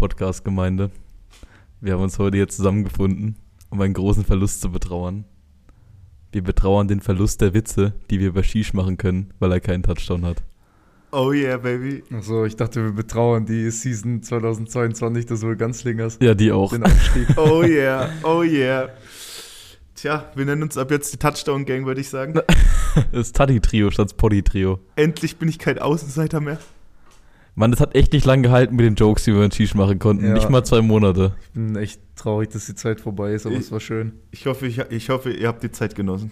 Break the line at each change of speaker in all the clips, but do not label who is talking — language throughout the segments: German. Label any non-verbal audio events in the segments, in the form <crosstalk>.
Podcast-Gemeinde. Wir haben uns heute hier zusammengefunden, um einen großen Verlust zu betrauern. Wir betrauern den Verlust der Witze, die wir über Shish machen können, weil er keinen Touchdown hat.
Oh yeah, baby.
Achso, ich dachte, wir betrauern die Season 2022 des Wohlganzlingers.
Ja, die auch.
Den Abstieg. <laughs>
Oh yeah, oh yeah. Tja, wir nennen uns ab jetzt die Touchdown Gang, würde ich sagen. <laughs>
Das Taddy-Trio statt Poddy-Trio.
Endlich bin ich kein Außenseiter mehr.
Mann, das hat echt nicht lang gehalten mit den Jokes, die wir in Shish machen konnten.
Ja.
Nicht mal zwei Monate.
Ich bin echt traurig, dass die Zeit vorbei ist, aber
Ich-
es war schön.
Ich hoffe, ich, ich hoffe, ihr habt die Zeit genossen.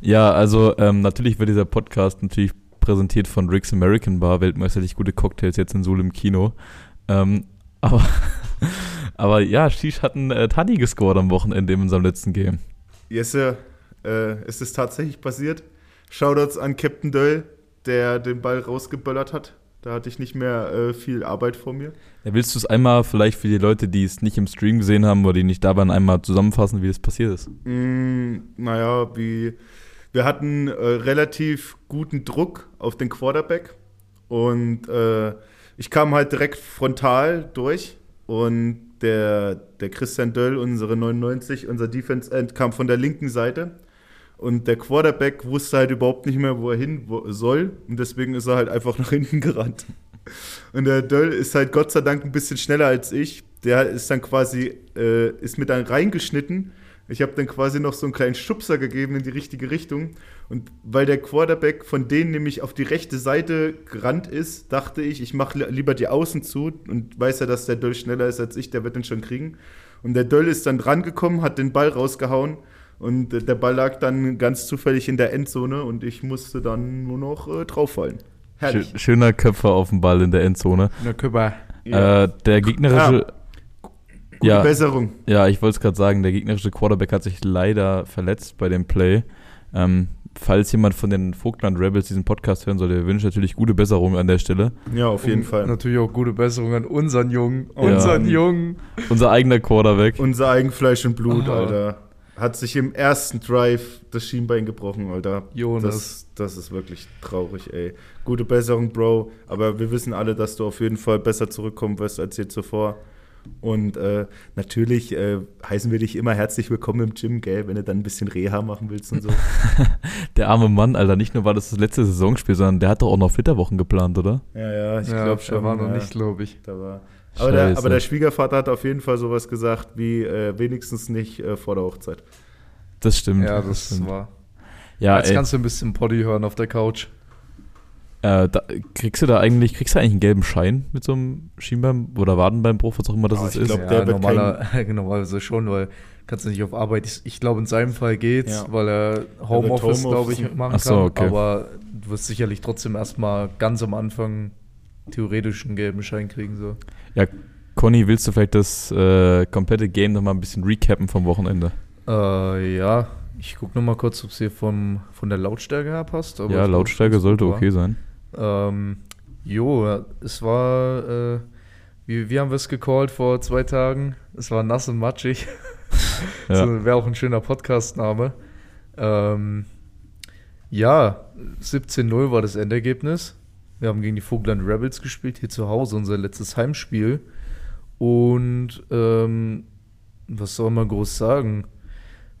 Ja, also ähm, natürlich wird dieser Podcast natürlich präsentiert von Rick's American Bar, weltmeisterlich gute Cocktails jetzt in Suhl im Kino. Ähm, <laughs> aber, aber ja, Shish hat einen äh, Taddy gescored am Wochenende in unserem letzten Game.
Yes, Sir. Äh, es ist tatsächlich passiert. Shoutouts an Captain Döll, der den Ball rausgeböllert hat. Da hatte ich nicht mehr äh, viel Arbeit vor mir.
Ja, willst du es einmal vielleicht für die Leute, die es nicht im Stream gesehen haben oder die nicht da waren, einmal zusammenfassen, wie das passiert ist?
Mm, naja, wie, wir hatten äh, relativ guten Druck auf den Quarterback und äh, ich kam halt direkt frontal durch und der, der Christian Döll, unsere 99, unser Defense End, kam von der linken Seite und der Quarterback wusste halt überhaupt nicht mehr, wo er hin soll und deswegen ist er halt einfach <laughs> nach hinten gerannt. Und der Döll ist halt Gott sei Dank ein bisschen schneller als ich. Der ist dann quasi, äh, ist mit dann reingeschnitten. Ich habe dann quasi noch so einen kleinen Schubser gegeben in die richtige Richtung. Und weil der Quarterback von denen nämlich auf die rechte Seite gerannt ist, dachte ich, ich mache li lieber die Außen zu und weiß ja, dass der Döll schneller ist als ich, der wird den schon kriegen. Und der Döll ist dann rangekommen, hat den Ball rausgehauen und äh, der Ball lag dann ganz zufällig in der Endzone und ich musste dann nur noch äh, drauffallen. Herrlich.
Schö- Schöner Köpfer auf dem Ball in der Endzone.
Na, Küpper.
Ja.
Äh, der gegnerische.
Gute
ja,
Besserung.
ja, ich wollte es gerade sagen, der gegnerische Quarterback hat sich leider verletzt bei dem Play. Ähm, falls jemand von den Vogtland Rebels diesen Podcast hören sollte, wir wünschen natürlich gute Besserung an der Stelle.
Ja, auf jeden
Und
Fall.
Natürlich auch gute Besserung an unseren Jungen.
Ja.
Unseren Jungen.
Unser eigener Quarterback.
Unser Eigenfleisch und Blut,
Aha.
Alter. Hat sich im ersten Drive das Schienbein gebrochen, Alter.
Jonas.
Das, das ist wirklich traurig, ey. Gute Besserung, Bro. Aber wir wissen alle, dass du auf jeden Fall besser zurückkommen wirst als je zuvor. Und äh, natürlich äh, heißen wir dich immer herzlich willkommen im Gym, gell, wenn du dann ein bisschen Reha machen willst und so. <laughs>
Der arme Mann, Alter, nicht nur war das das letzte Saisonspiel, sondern der hat doch auch noch Flitterwochen geplant, oder?
ja, ja, ich
ja,
glaube schon.
Er war noch
ja.
nicht, glaube ich.
Da war. Aber der, aber der Schwiegervater hat auf jeden Fall sowas gesagt, wie äh, wenigstens nicht äh, vor der Hochzeit.
Das stimmt.
Ja, das
stimmt.
war.
Ja,
Jetzt
ey,
kannst du ein bisschen Poddy hören auf der Couch.
äh, da, kriegst du da eigentlich, kriegst du eigentlich einen gelben Schein mit so einem Schienbein oder Wadenbeinbruch, was auch immer das
Ah,
ist?
ich glaub,
ja,
der wird
normaler, <laughs> normalerweise schon, weil kannst du nicht auf Arbeit. Ich, ich glaube, in seinem Fall geht's,
Ja.
weil er Homeoffice, glaube
Homeoffice-
ich, machen
Ach so,
kann.
okay.
Aber du wirst sicherlich trotzdem erstmal ganz am Anfang theoretisch einen gelben Schein kriegen. So.
Ja, Conny, willst du vielleicht das äh, komplette Game nochmal ein bisschen recappen vom Wochenende?
Äh, ja, ich gucke nochmal kurz, ob es hier vom, von der Lautstärke her passt.
ja, Lautstärke sollte okay sein.
Ähm, jo, es war, äh, wie, wie haben wir es gecallt vor zwei Tagen? Es war nass und matschig. <laughs>
Ja.
So, Wäre auch ein schöner Podcast-Name. Ähm, ja, 17-0 war das Endergebnis. Wir haben gegen die Vogtland Rebels gespielt, hier zu Hause, unser letztes Heimspiel. Und ähm, was soll man groß sagen?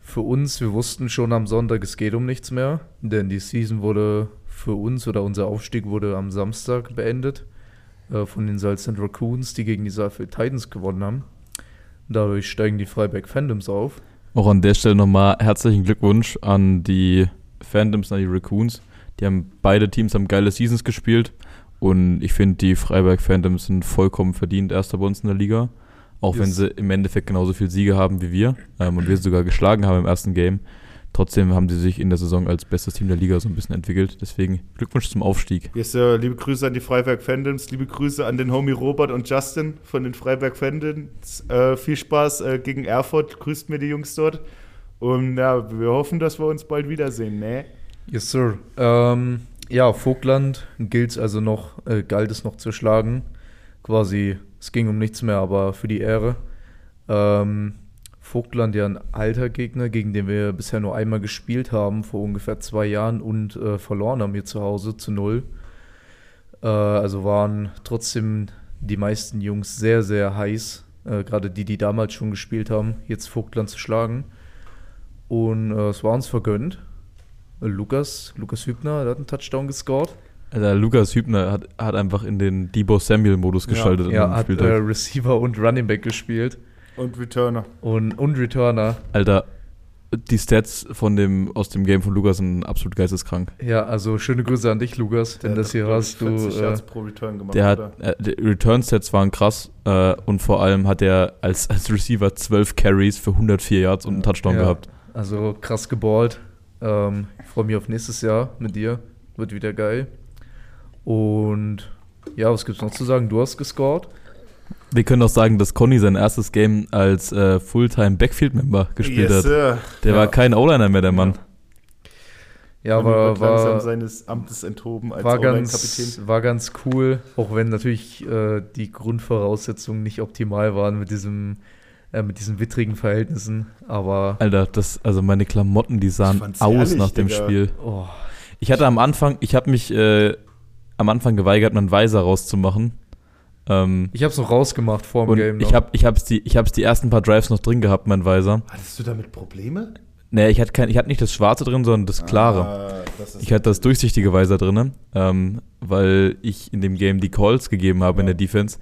Für uns, wir wussten schon am Sonntag, es geht um nichts mehr, denn die Season wurde für uns oder unser Aufstieg wurde am Samstag beendet äh, von den Salzend Raccoons, die gegen die Saalfeld Titans gewonnen haben. Dadurch steigen die Freiberg Fandoms auf.
Auch an der Stelle nochmal herzlichen Glückwunsch an die Fandoms, an die Raccoons. Die haben beide Teams haben geile Seasons gespielt und ich finde, die Freiberg Fandoms sind vollkommen verdient Erster bei uns in der Liga. Auch wenn
Yes.
sie im Endeffekt genauso viele Siege haben wie wir ähm, und wir sie sogar geschlagen haben im ersten Game. Trotzdem haben sie sich in der Saison als bestes Team der Liga so ein bisschen entwickelt. Deswegen Glückwunsch zum Aufstieg.
Yes, Sir. Liebe Grüße an die Freiberg Fandoms, liebe Grüße an den Homie Robert und Justin von den Freiberg Fandoms. Äh, viel Spaß äh, gegen Erfurt, grüßt mir die Jungs dort. Und ja, wir hoffen, dass wir uns bald wiedersehen, ne?
Yes, sir. Ähm, ja, Vogtland gilt also noch, äh, galt es noch zu schlagen. Quasi, es ging um nichts mehr, aber für die Ehre. Ähm, Vogtland ja ein alter Gegner, gegen den wir bisher nur einmal gespielt haben, vor ungefähr zwei Jahren und äh, verloren haben hier zu Hause zu null. Äh, also waren trotzdem die meisten Jungs sehr, sehr heiß. Äh, Gerade die, die damals schon gespielt haben, jetzt Vogtland zu schlagen. Und äh, es war uns vergönnt. Lukas, Lukas Hübner, der hat einen Touchdown gescored.
Also Lukas Hübner hat, hat einfach in den Debo Samuel-Modus
Ja.
geschaltet
Er
dem
hat äh. Receiver und Running Back gespielt.
Und Returner.
Und, und Returner.
Alter, die Stats von dem, aus dem Game von Lukas sind absolut geisteskrank.
Ja, also schöne Grüße an dich, Lukas, wenn
Der
das
hat,
hier hast. Du,
40
äh,
Yards pro Return gemacht.
Der hat, äh, die Return-Stats waren krass äh, und vor allem hat er als, als Receiver 12 Carries für 104 Yards und einen Touchdown
Ja.
gehabt.
Also krass geballt. Ähm, freue mich auf nächstes Jahr mit dir. Wird wieder geil. Und ja, was gibt's noch zu sagen? Du hast gescored.
Wir können auch sagen, dass Conny sein erstes Game als äh, Fulltime-Backfield-Member gespielt
yes,
hat.
Sir.
Der
Ja.
war kein O-Liner mehr, der Mann.
Ja,
Und
war,
wird langsam
war,
seines Amtes enthoben als
war, ganz, war ganz cool. Auch wenn natürlich äh, die Grundvoraussetzungen nicht optimal waren mit diesem äh, mit diesen wittrigen Verhältnissen. Aber
Alter, das, also meine Klamotten, die
Ich
sahen aus
herrlich,
nach dem
Digga.
Spiel.
oh,
Ich hatte am Anfang, ich habe mich äh, am Anfang geweigert, meinen Weiser rauszumachen. Ähm,
ich habe es noch rausgemacht vor dem
und
Game.
ich
noch.
habe ich hab's die, ich hab's die ersten paar Drives noch drin gehabt, mein Weiser.
Hattest du damit Probleme?
Nee, ich hatte, kein, ich hatte nicht das schwarze drin, sondern das klare.
Ah, das
Ich hatte das durchsichtige Weiser drin, ähm, weil ich in dem Game die Calls gegeben habe in
Ja.
der Defense.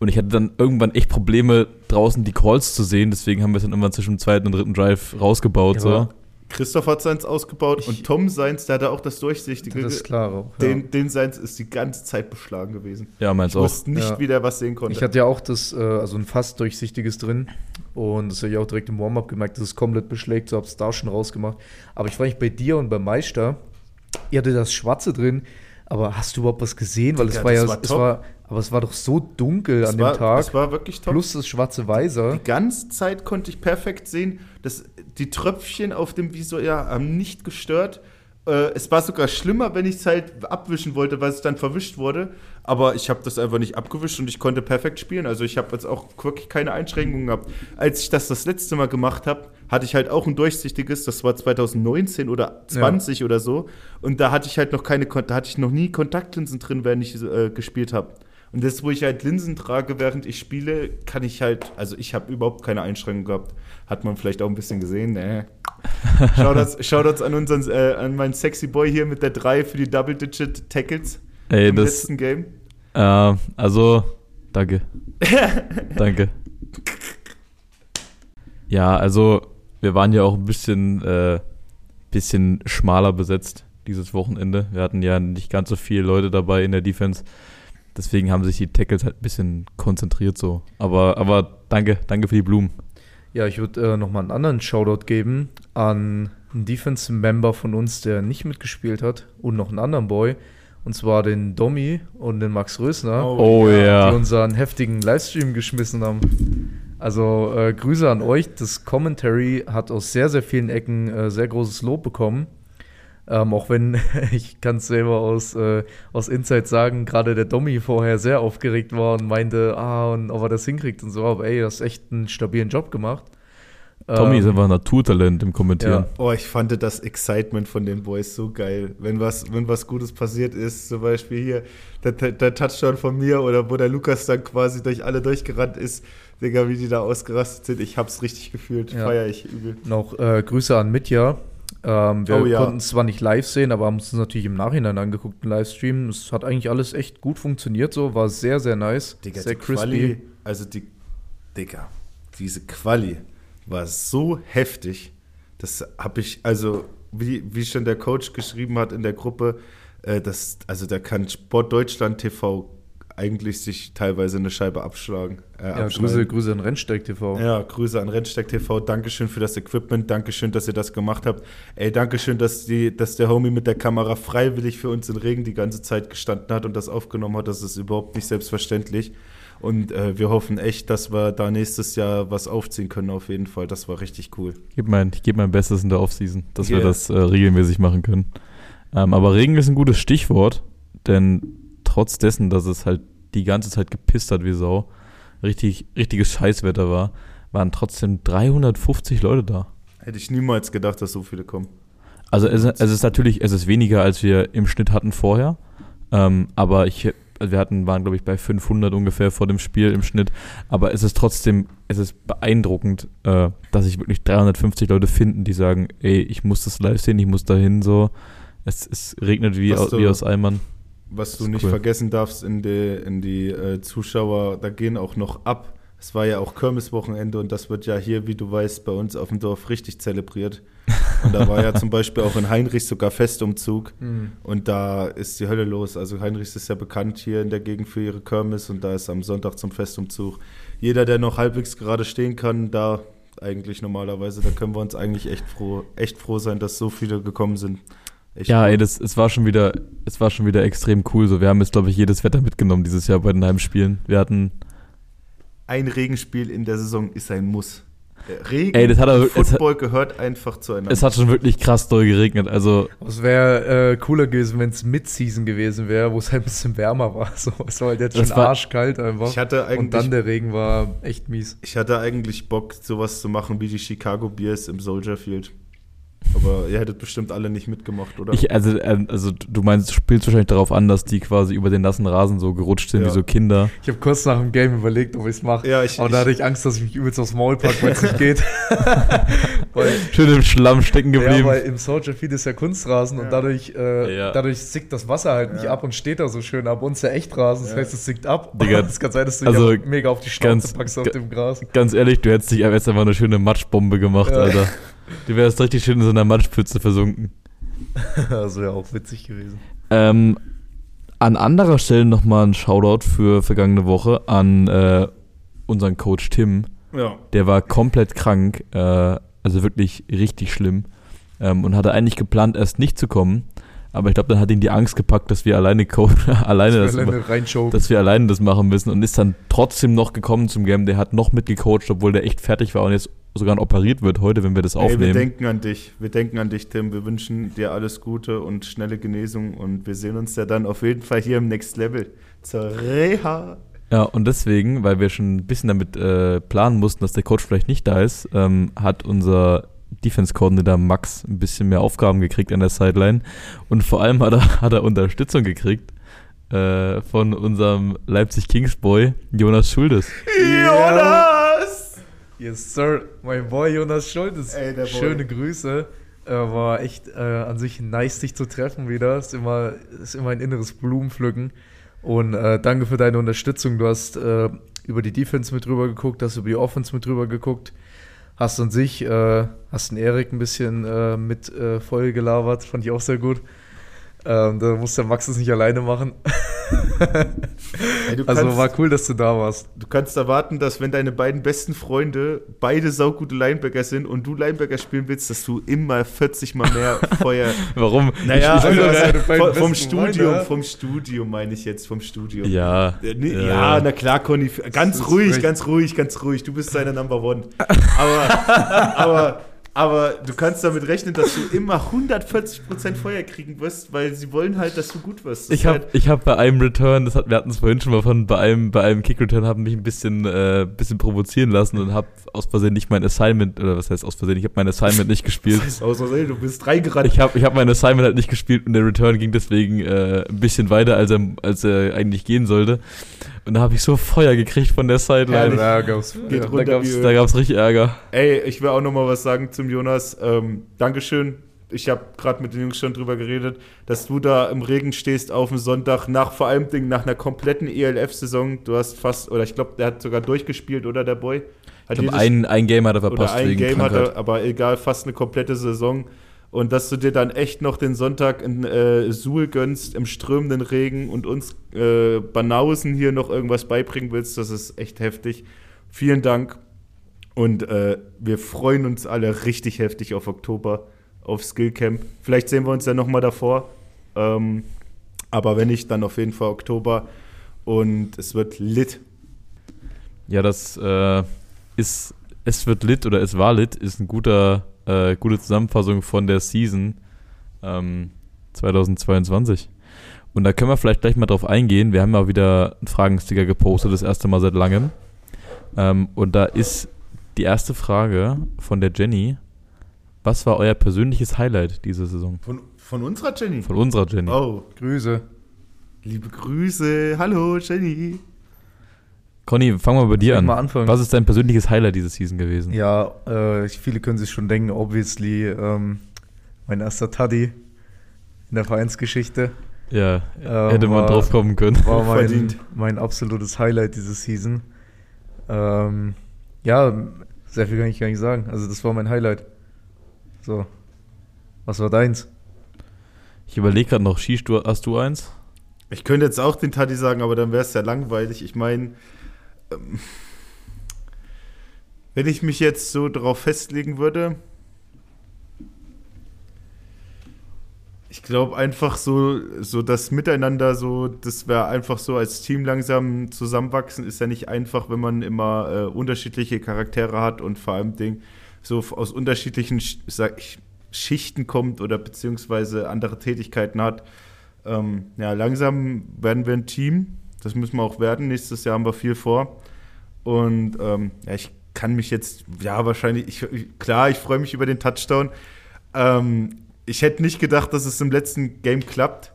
Und ich hatte dann irgendwann echt Probleme, draußen die Calls zu sehen. Deswegen haben wir es dann irgendwann zwischen dem zweiten und dritten Drive rausgebaut.
Ja,
so.
Christoph hat seins ausgebaut
Ich-
und Tom seins, der hatte auch das Durchsichtige.
das ist klar. auch, ja.
Den, den seins ist die ganze Zeit beschlagen gewesen.
Ja, meins
Ich
auch.
wusste nicht,
Ja.
wie der was sehen konnte.
Ich hatte ja auch das, äh, also ein fast durchsichtiges drin. Und das habe ich auch direkt im Warm-up gemerkt, dass es komplett beschlägt. So habe es da schon rausgemacht. Aber ich war nicht bei dir und beim Meister. Ihr hattet das Schwarze drin. Aber hast du überhaupt was gesehen? Weil es war ja,
das war
es war, aber es war doch so dunkel
das
an
war,
dem Tag.
Das war wirklich top.
plus das schwarze Weiser.
Die ganze Zeit konnte ich perfekt sehen, dass die Tröpfchen auf dem Visor ja, haben nicht gestört. Äh, es war sogar schlimmer, wenn ich es halt abwischen wollte, weil es dann verwischt wurde. Aber ich habe das einfach nicht abgewischt und ich konnte perfekt spielen. Also ich habe jetzt auch wirklich keine Einschränkungen gehabt. Als ich das das letzte Mal gemacht habe, hatte ich halt auch ein durchsichtiges. Das war 2019 oder 20 oder so. Und da hatte ich halt noch keine, da hatte ich noch nie Kontaktlinsen drin, während ich äh, gespielt habe. Und das, wo ich halt Linsen trage, während ich spiele, kann ich halt, also ich habe überhaupt keine Einschränkung gehabt. Hat man vielleicht auch ein bisschen gesehen, ne? <laughs> Shoutouts, Shoutouts an unseren, äh, an meinen sexy Boy hier mit der 3 für die Double-Digit Tackles
Ey,
im
das,
letzten Game.
äh, also, danke. <laughs> danke. Ja, also, wir waren ja auch ein bisschen, äh, bisschen schmaler besetzt dieses Wochenende. Wir hatten ja nicht ganz so viele Leute dabei in der Defense. Deswegen haben sich die Tackles halt ein bisschen konzentriert so. Aber, aber danke, danke für die Blumen.
Ja, ich würde äh, nochmal einen anderen Shoutout geben an einen Defensive-Member von uns, der nicht mitgespielt hat und noch einen anderen Boy. Und zwar den Domi und den Max Rösner.
Oh, ja.
die unseren heftigen Livestream geschmissen haben. Also äh, Grüße an euch. Das Commentary hat aus sehr, sehr vielen Ecken äh, sehr großes Lob bekommen. Ähm, auch wenn <laughs> ich kann es selber aus, äh, aus Insight sagen, gerade der Domi vorher sehr aufgeregt war und meinte, ah, und ob er das hinkriegt und so. Aber ey, das ist echt einen stabilen Job gemacht.
Tommy
Ähm,
ist einfach ein Naturtalent im Kommentieren.
ja.
Oh, ich fand das Excitement von den Boys so geil. Wenn was, wenn was Gutes passiert ist, zum Beispiel hier der, der, Touchdown von mir oder wo der Lukas dann quasi durch alle durchgerannt ist, Digga, wie die da ausgerastet sind. Ich hab's richtig gefühlt.
Ja.
Feier ich übel.
Noch äh, Grüße an Mitya. Ähm, wir
Oh ja.
konnten es zwar nicht live sehen, aber haben es uns natürlich im Nachhinein angeguckt, im Livestream. Es hat eigentlich alles echt gut funktioniert, so war sehr, sehr nice.
Digga,
sehr
die Quali, also die, Digga, diese Quali war so heftig. Das habe ich, also wie, wie schon der Coach geschrieben hat in der Gruppe, äh, das, also da kann Sport Deutschland TV eigentlich sich teilweise eine Scheibe abschlagen. Äh,
Ja. Grüße, Grüße an Rennsteig TV.
Ja, Grüße an Rennsteig TV. Dankeschön für das Equipment. Dankeschön, dass ihr das gemacht habt. Ey, Dankeschön, dass, die, dass der Homie mit der Kamera freiwillig für uns in Regen die ganze Zeit gestanden hat und das aufgenommen hat. Das ist überhaupt nicht selbstverständlich. Und äh, wir hoffen echt, dass wir da nächstes Jahr was aufziehen können, auf jeden Fall. Das war richtig cool.
Ich gebe mein, ich geb mein Bestes in der Offseason, dass wir
Yeah.
das äh, regelmäßig machen können. Ähm, aber Regen ist ein gutes Stichwort, denn trotz dessen, dass es halt die ganze Zeit gepisst hat wie Sau, richtig, richtiges Scheißwetter war, waren trotzdem 350 Leute da.
Hätte ich niemals gedacht, dass so viele kommen.
Also es, es ist natürlich, es ist weniger, als wir im Schnitt hatten vorher. Ähm, aber ich, also wir hatten, waren glaube ich bei 500 ungefähr vor dem Spiel im Schnitt, aber es ist trotzdem, es ist beeindruckend, äh, dass sich wirklich 350 Leute finden, die sagen, ey, ich muss das live sehen, ich muss dahin so. Es, es regnet wie, aus, wie aus Eimern.
Was
Das
du nicht
cool.
vergessen darfst in die, in die äh, Zuschauer, da gehen auch noch ab. Es war ja auch Kirmeswochenende und das wird ja hier, wie du weißt, bei uns auf dem Dorf richtig zelebriert. Und da war ja zum Beispiel auch in Heinrichs sogar Festumzug <laughs>
Hm.
und da ist die Hölle los. Also Heinrichs ist ja bekannt hier in der Gegend für ihre Kirmes und da ist am Sonntag zum Festumzug. Jeder, der noch halbwegs gerade stehen kann, da eigentlich normalerweise, da können wir uns eigentlich echt froh, echt froh sein, dass so viele gekommen sind. Echt
Ja,
cool.
ey, das, es war schon wieder, es war schon wieder extrem cool. So, wir haben jetzt, glaube ich, jedes Wetter mitgenommen dieses Jahr bei den Heimspielen. Wir hatten,
ein Regenspiel in der Saison ist ein Muss. Regen
Ey, das hat aber-
und
es hat-
Football gehört einfach zueinander.
es hat schon wirklich krass doll geregnet. Also,
Es wäre äh, cooler gewesen, wenn es Mid-Season gewesen wäre, wo es halt ein bisschen wärmer war. <laughs> So, es war halt jetzt
Das
schon
war-
arschkalt einfach.
ich hatte
Und
eigentlich,
dann der Regen war echt mies.
ich hatte eigentlich Bock, sowas zu machen wie die Chicago Bears im Soldier Field. Aber ihr hättet bestimmt alle nicht mitgemacht, oder?
ich, also, ähm, also du meinst, du spielst wahrscheinlich darauf an, dass die quasi über den nassen Rasen so gerutscht sind
Ja.
wie so Kinder.
Ich habe kurz nach dem Game überlegt, ob ich es mache.
ja, ich,
Aber da hatte ich Angst, dass ich mich übelst aufs Maul packe, weil es nicht geht. <laughs> weil,
Schön im Schlamm stecken
ja,
geblieben.
weil im Soldier Field ist ja Kunstrasen
Ja.
und dadurch, äh,
Ja.
dadurch sickt das Wasser halt nicht
Ja.
ab und steht da so schön ab. Uns ja Echtrasen, das
Ja.
heißt, es sickt ab.
Digga, <laughs>
Es kann sein, dass du
also
mega auf die Schnauze
ganz-
packst auf dem Gras.
Ganz ehrlich, du hättest dich jetzt einfach eine schöne Matschbombe gemacht,
Ja. <laughs>
Du wärst richtig schön in so einer Matschpfütze versunken. <laughs>
Das wäre auch witzig gewesen.
Ähm, an anderer Stelle nochmal ein Shoutout für vergangene Woche an äh, unseren Coach Tim.
ja.
Der war komplett krank, äh, also wirklich richtig schlimm. Ähm, und hatte eigentlich geplant, erst nicht zu kommen. Aber ich glaube, dann hat ihn die Angst gepackt, dass wir alleine, <laughs> alleine das,
alleine
dass wir alleine das machen müssen und ist dann trotzdem noch gekommen zum Game. Der hat noch mitgecoacht, obwohl der echt fertig war und jetzt sogar operiert wird heute, wenn wir das
Ey, wir
aufnehmen.
denken an dich. Wir denken an dich, Tim. Wir wünschen dir alles Gute und schnelle Genesung und wir sehen uns ja dann auf jeden Fall hier im Next Level zur Reha.
Ja, und deswegen, weil wir schon ein bisschen damit äh, planen mussten, dass der Coach vielleicht nicht da ist, ähm, hat unser Defense-Coordinator Max ein bisschen mehr Aufgaben gekriegt an der Sideline. Und vor allem hat er, <laughs> hat er Unterstützung gekriegt äh, von unserem Leipzig Kings Boy Jonas Schuldes.
Jonas!
Yes, sir. Mein Boy Jonas Schultes.
Ey, der Boy.
Schöne Grüße. Äh, war echt äh, an sich nice, dich zu treffen wieder. Ist immer, ist immer ein inneres Blumenpflücken. Und äh, danke für deine Unterstützung. Du hast äh, über die Defense mit drüber geguckt, hast über die Offense mit drüber geguckt. Hast an sich, äh, hast den Erik ein bisschen äh, mit voll gelabert. Fand ich auch sehr gut. Ähm, da muss der Max es nicht alleine machen.
Ey, <laughs>
Also
kannst,
war cool, dass du da warst.
du kannst erwarten, dass wenn deine beiden besten Freunde beide saugute Linebacker sind und du Linebacker spielen willst, dass du immer 40 mal mehr <laughs> Feuer.
Warum?
Naja,
Ich-
also,
das beiden
vom, Studium,
Freunde.
vom Studium meine ich jetzt, vom Studium.
Ja.
Äh, nee, ja, na klar, Conny. Ganz
Das
ruhig, ganz ruhig, ganz ruhig. Du bist seine Number One. Aber, <laughs> aber, aber du kannst damit rechnen, dass du immer 140% Feuer kriegen wirst, weil sie wollen halt, dass du gut wirst. Das
Ich habe
halt,
ich hab bei einem Return, das hat, wir hatten es vorhin schon mal von, bei einem, bei einem Kick-Return, habe mich ein bisschen, äh, bisschen provozieren lassen und habe aus Versehen nicht mein Assignment, oder was heißt aus Versehen, ich habe mein Assignment nicht gespielt.
das <laughs> heißt, aus Versehen, du bist reingerannt.
Ich habe ich hab mein Assignment halt nicht gespielt und der Return ging deswegen äh, ein bisschen weiter, als er, als er eigentlich gehen sollte. Und da habe ich so Feuer gekriegt von der Sideline.
Da gab's, ja.
Da gab's, da gab's richtig Ärger.
Ey, ich will auch noch mal was sagen zum Jonas. Ähm, Dankeschön. Ich habe gerade mit den Jungs schon drüber geredet, dass du da im Regen stehst auf dem Sonntag, nach vor allem Ding, nach einer kompletten ELF-Saison. Du hast fast, oder ich glaube, der hat sogar durchgespielt, oder der Boy? Hat
Ich glaub,
jedes-
ein, ein Game hat er
oder
verpasst
ein
wegen
Game hat er, aber egal, fast eine komplette Saison. Und dass du dir dann echt noch den Sonntag in äh, Suhl gönnst, im strömenden Regen und uns äh, Banausen hier noch irgendwas beibringen willst, das ist echt heftig. Vielen Dank. Und äh, wir freuen uns alle richtig heftig auf Oktober, auf Skillcamp. Vielleicht sehen wir uns ja nochmal davor. Ähm, aber wenn nicht, dann auf jeden Fall Oktober. Und es wird lit.
Ja, das äh, ist, es wird lit oder es war lit, ist ein guter, äh, gute Zusammenfassung von der Season ähm, 2022. Und da können wir vielleicht gleich mal drauf eingehen. Wir haben ja wieder einen Fragensticker gepostet, das erste Mal seit langem. Ähm, und da ist die erste Frage von der Jenny. Was war euer persönliches Highlight diese Saison?
Von, von unserer Jenny?
Von unserer Jenny.
Oh,
Grüße.
Liebe Grüße. Hallo, Jenny.
Conny, fangen wir bei dir an.
mal anfangen?
Was ist dein persönliches Highlight diese Season gewesen?
Ja, äh, viele können sich schon denken, obviously, ähm, mein erster Taddy in der Vereinsgeschichte
Ja,
Ähm,
hätte man
war-
drauf kommen können.
war mein,
Verdient.
mein absolutes Highlight diese Season. Ähm, ja, sehr viel kann ich gar nicht sagen. Also das war mein Highlight. So. Was war deins?
Ich überlege gerade noch, du, hast du eins?
Ich könnte jetzt auch den Tati sagen, aber dann wäre es ja langweilig. Ich meine, ähm, wenn ich mich jetzt so darauf festlegen würde, ich glaube einfach so, so das Miteinander, so, das wäre einfach so als Team langsam zusammenwachsen, ist ja nicht einfach, wenn man immer äh, unterschiedliche Charaktere hat und vor allem Ding so aus unterschiedlichen Sch- sag ich, Schichten kommt oder beziehungsweise andere Tätigkeiten hat. Ähm, ja, langsam werden wir ein Team. Das müssen wir auch werden. Nächstes Jahr haben wir viel vor. Und ähm, ja, ich kann mich jetzt, ja, wahrscheinlich, ich, klar, ich freue mich über den Touchdown. Ähm, ich hätte nicht gedacht, dass es im letzten Game klappt.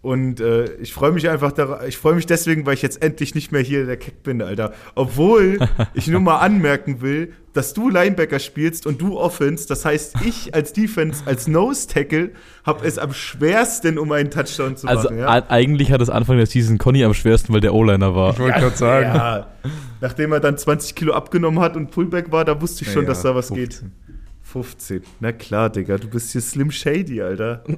Und äh, ich freue mich einfach darauf, ich freue mich deswegen, weil ich jetzt endlich nicht mehr hier der Keck bin, Alter. Obwohl <laughs> ich nur mal anmerken will, dass du Linebacker spielst und du Offense. Das heißt, ich als Defense, als Nose Tackle, habe es am schwersten, um einen Touchdown zu
Also
machen. Ja?
a- eigentlich hat es Anfang der Season Conny am schwersten, weil der O-Liner war.
wollte gerade sagen.
Ja, nachdem er dann 20 Kilo abgenommen hat und Pullback war, da wusste ich schon,
Ja,
dass da was
15.
geht. 15. Na klar, Digga, du bist hier Slim Shady, Alter. <laughs>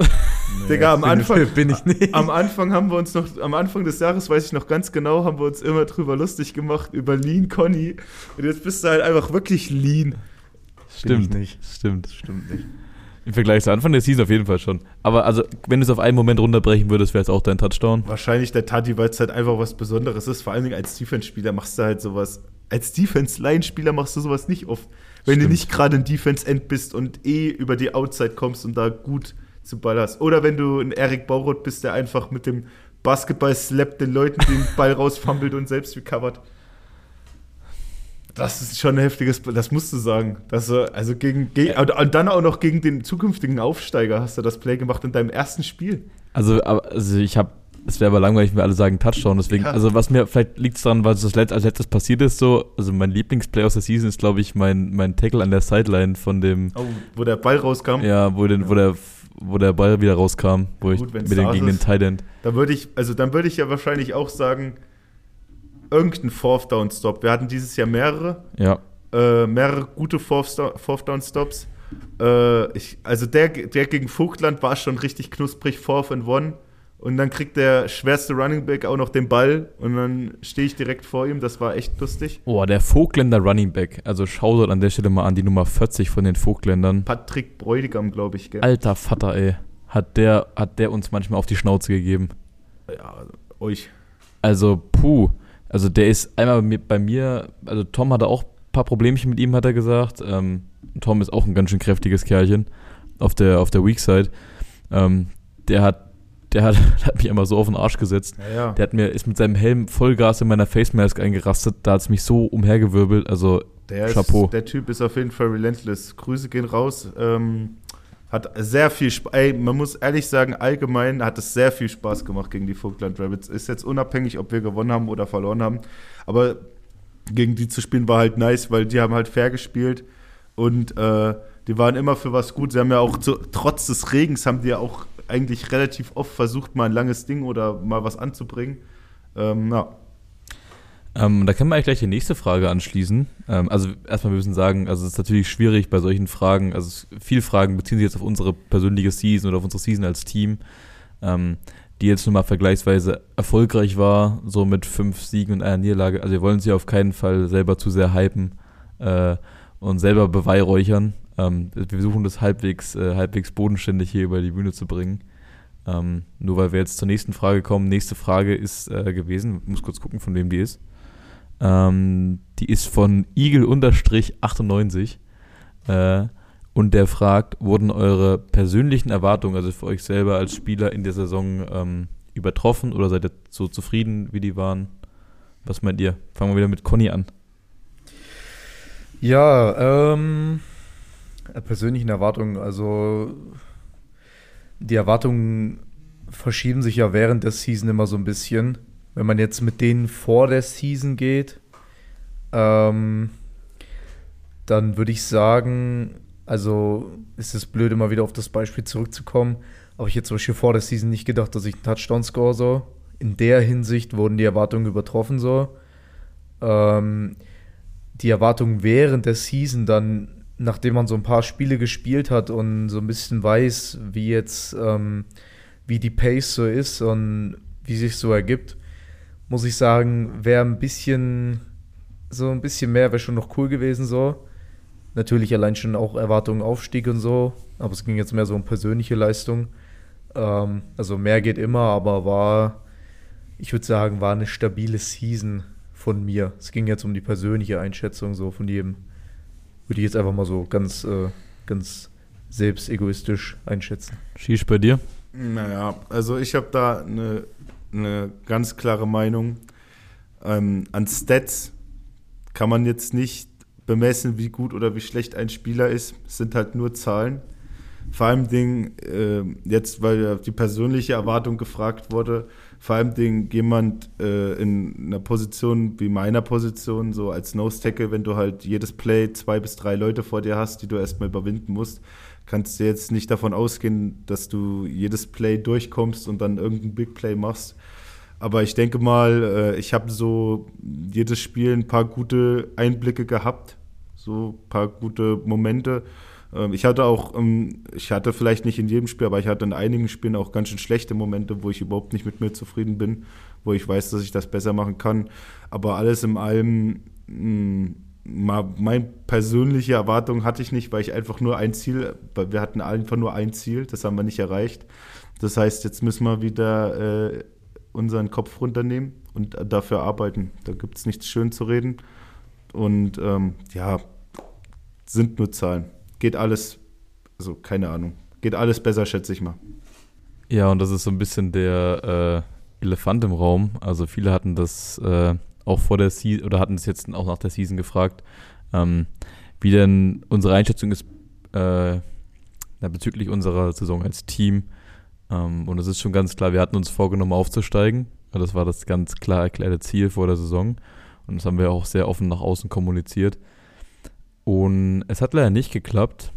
Nee,
Digga, am
bin
Anfang-
Ich, bin ich nicht.
Am Anfang haben wir uns noch, am Anfang des Jahres, weiß ich noch ganz genau, haben wir uns immer drüber lustig gemacht, über Lean Conny. Und jetzt bist du halt einfach wirklich lean.
Stimmt,
nicht.
stimmt.
Stimmt nicht.
Im Vergleich zu Anfang der Season auf jeden Fall schon. Aber also, wenn du es auf einen Moment runterbrechen würdest, wäre es auch dein Touchdown.
Wahrscheinlich der Tati, weil es halt einfach was Besonderes ist. Vor allen Dingen als Defense-Spieler machst du halt sowas. Als Defense-Line-Spieler machst du sowas nicht oft. Wenn du
Stimmt.
nicht gerade ein Defense-End bist und eh über die Outside kommst und da gut zu Ball hast. Oder wenn du ein Erik Bauroth bist, der einfach mit dem Basketball slappt den Leuten den <laughs> Ball rausfummelt und selbst recovert. Das ist schon ein heftiges, das musst du sagen. Das, äh, also gegen, ge und dann auch noch gegen den zukünftigen Aufsteiger hast du das Play gemacht in deinem ersten Spiel.
Also, also ich habe, es wäre aber langweilig, wenn wir alle sagen Touchdown. Deswegen,
Ja.
also was mir, vielleicht liegt es daran, was das letzt, als letztes passiert ist, so, also mein Lieblingsplay aus der Season ist, glaube ich, mein, mein Tackle an der Sideline von dem,
Oh, wo der Ball rauskam.
ja, wo, den, wo, der, wo der Ball wieder rauskam, wo
Gut,
ich mit dem
da
gegen den
ist.
Tight End.
Da würde ich, also dann würde ich ja wahrscheinlich auch sagen, irgendein Fourth Down Stop. Wir hatten dieses Jahr mehrere,
Ja,
äh, mehrere gute Fourth, Fourth Down Stops. Äh, ich, also der, der gegen Vogtland war schon richtig knusprig, Fourth and One. Und dann kriegt der schwerste Running Back auch noch den Ball und dann stehe ich direkt vor ihm. Das war echt lustig.
Oh, der Vogtländer Running Back. Also Shoutout an der Stelle mal an die Nummer 40 von den Vogtländern.
Patrick Bräutigam, glaube ich, gell?
Alter Vater, ey. Hat der, hat der uns manchmal auf die Schnauze gegeben.
Ja, euch.
Also, puh. Also der ist einmal bei mir, also Tom hatte auch ein paar Problemchen mit ihm, hat er gesagt. Ähm, Tom ist auch ein ganz schön kräftiges Kerlchen auf der, auf der Weak Side. Ähm, der hat, der hat, <laughs> hat mich einmal so auf den Arsch gesetzt.
Ja, ja.
Der hat mir, ist mit seinem Helm Vollgas in meiner Face Mask eingerastet. Da hat es mich so umhergewirbelt. Also,
Der,
Chapeau.
Ist, der Typ ist auf jeden Fall relentless. Grüße gehen raus. Ähm, hat sehr viel Spaß. Ey, man muss ehrlich sagen, allgemein hat es sehr viel Spaß gemacht gegen die Vogtland Rabbits. Ist jetzt unabhängig, ob wir gewonnen haben oder verloren haben. Aber gegen die zu spielen war halt nice, weil die haben halt fair gespielt und äh, die waren immer für was gut. Sie haben ja auch zu, trotz des Regens haben die ja auch eigentlich relativ oft versucht, mal ein langes Ding oder mal was anzubringen. Ähm, ja.
Ähm, da können wir eigentlich gleich die nächste Frage anschließen. Ähm, also erstmal wir müssen sagen, also es ist natürlich schwierig bei solchen Fragen, also viele Fragen beziehen sich jetzt auf unsere persönliche Season oder auf unsere Season als Team, ähm, die jetzt nun mal vergleichsweise erfolgreich war, so mit fünf Siegen und einer Niederlage. Also wir wollen sie auf keinen Fall selber zu sehr hypen äh, und selber beweihräuchern. Ähm, wir versuchen das halbwegs, äh, halbwegs bodenständig hier über die Bühne zu bringen. Ähm, nur weil wir jetzt zur nächsten Frage kommen. Nächste Frage ist äh, gewesen, ich muss kurz gucken, von wem die ist. Ähm, die ist von Igel-98 äh, und der fragt, wurden eure persönlichen Erwartungen, also für euch selber als Spieler in der Saison ähm, übertroffen oder seid ihr so zufrieden, wie die waren? Was meint ihr? Fangen wir wieder mit Conny an.
Ja, ähm, äh, persönlichen Erwartungen, also die Erwartungen verschieben sich ja während der Season immer so ein bisschen. Wenn man jetzt mit denen vor der Season geht, ähm, dann würde ich sagen, also ist es blöd, immer wieder auf das Beispiel zurückzukommen. Aber ich hätte zum Beispiel vor der Season nicht gedacht, dass ich einen Touchdown score so. In der Hinsicht wurden die Erwartungen übertroffen so. Ähm, die Erwartungen während der Season dann, nachdem man so ein paar Spiele gespielt hat und so ein bisschen weiß, wie jetzt, ähm, wie die Pace so ist und wie sich so ergibt, muss ich sagen, wäre ein bisschen, so ein bisschen mehr wäre schon noch cool gewesen so. Natürlich allein schon auch Erwartungen Aufstieg und so, aber es ging jetzt mehr so um persönliche Leistung. Ähm, also mehr geht immer, aber war, ich würde sagen, war eine stabile Season von mir. Es ging jetzt um die persönliche Einschätzung so von jedem. Würde ich jetzt einfach mal so ganz, äh, ganz selbst egoistisch einschätzen.
Schieß bei dir?
Naja, also ich habe da eine, eine ganz klare Meinung. Ähm, an Stats kann man jetzt nicht bemessen, wie gut oder wie schlecht ein Spieler ist. Es sind halt nur Zahlen. Vor allem Ding, äh, jetzt, weil die persönliche Erwartung gefragt wurde, vor allem jemand äh, in einer Position wie meiner Position, so als Nose-Tackle, wenn du halt jedes Play zwei bis drei Leute vor dir hast, die du erstmal überwinden musst, kannst du jetzt nicht davon ausgehen, dass du jedes Play durchkommst und dann irgendein Big Play machst. Aber ich denke mal, äh, ich habe so jedes Spiel ein paar gute Einblicke gehabt so ein paar gute Momente. Ähm, ich hatte auch, ähm, ich hatte vielleicht nicht in jedem Spiel, aber ich hatte in einigen Spielen auch ganz schön schlechte Momente, wo ich überhaupt nicht mit mir zufrieden bin, wo ich weiß, dass ich das besser machen kann. Aber alles in allem, hm, meine persönliche Erwartung hatte ich nicht, weil ich einfach nur ein Ziel, wir hatten einfach nur ein Ziel, das haben wir nicht erreicht. Das heißt, jetzt müssen wir wieder äh, unseren Kopf runternehmen und dafür arbeiten. Da gibt es nichts schön zu reden. Und ähm, ja, sind nur Zahlen. Geht alles, also keine Ahnung, geht alles besser, schätze ich mal.
Ja, und das ist so ein bisschen der äh, Elefant im Raum. Also viele hatten das äh, auch vor der Season oder hatten es jetzt auch nach der Season gefragt, ähm, wie denn unsere Einschätzung ist äh, bezüglich unserer Saison als Team. Ähm, und es ist schon ganz klar, wir hatten uns vorgenommen aufzusteigen. Das war das ganz klar erklärte Ziel vor der Saison. Und das haben wir auch sehr offen nach außen kommuniziert. Und es hat leider nicht geklappt.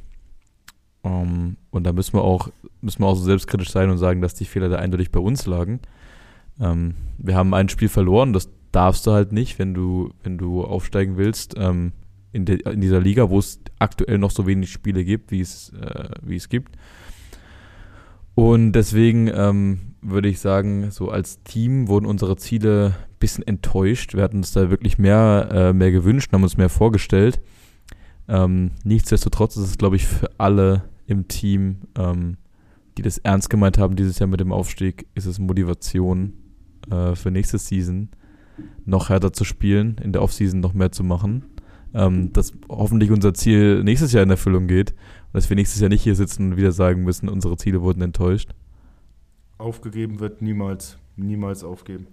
Um, ähm, und da müssen wir auch, müssen wir auch so selbstkritisch sein und sagen, dass die Fehler da eindeutig bei uns lagen. Um, ähm, wir haben ein Spiel verloren, das darfst du halt nicht, wenn du, wenn du aufsteigen willst. Um, ähm, in, de, in, dieser Liga, wo es aktuell noch so wenig Spiele gibt, wie es, äh, wie es gibt. Und deswegen würde ich sagen, so als Team wurden unsere Ziele ein bisschen enttäuscht. Wir hatten uns da wirklich mehr, äh, mehr gewünscht, haben uns mehr vorgestellt. Ähm, nichtsdestotrotz ist es, glaube ich, für alle im Team, ähm, die das ernst gemeint haben dieses Jahr mit dem Aufstieg, ist es Motivation äh, für nächste Season noch härter zu spielen, in der Offseason noch mehr zu machen. Ähm, dass hoffentlich unser Ziel nächstes Jahr in Erfüllung geht und dass wir nächstes Jahr nicht hier sitzen und wieder sagen müssen, unsere Ziele wurden enttäuscht.
Aufgegeben wird niemals, niemals aufgeben.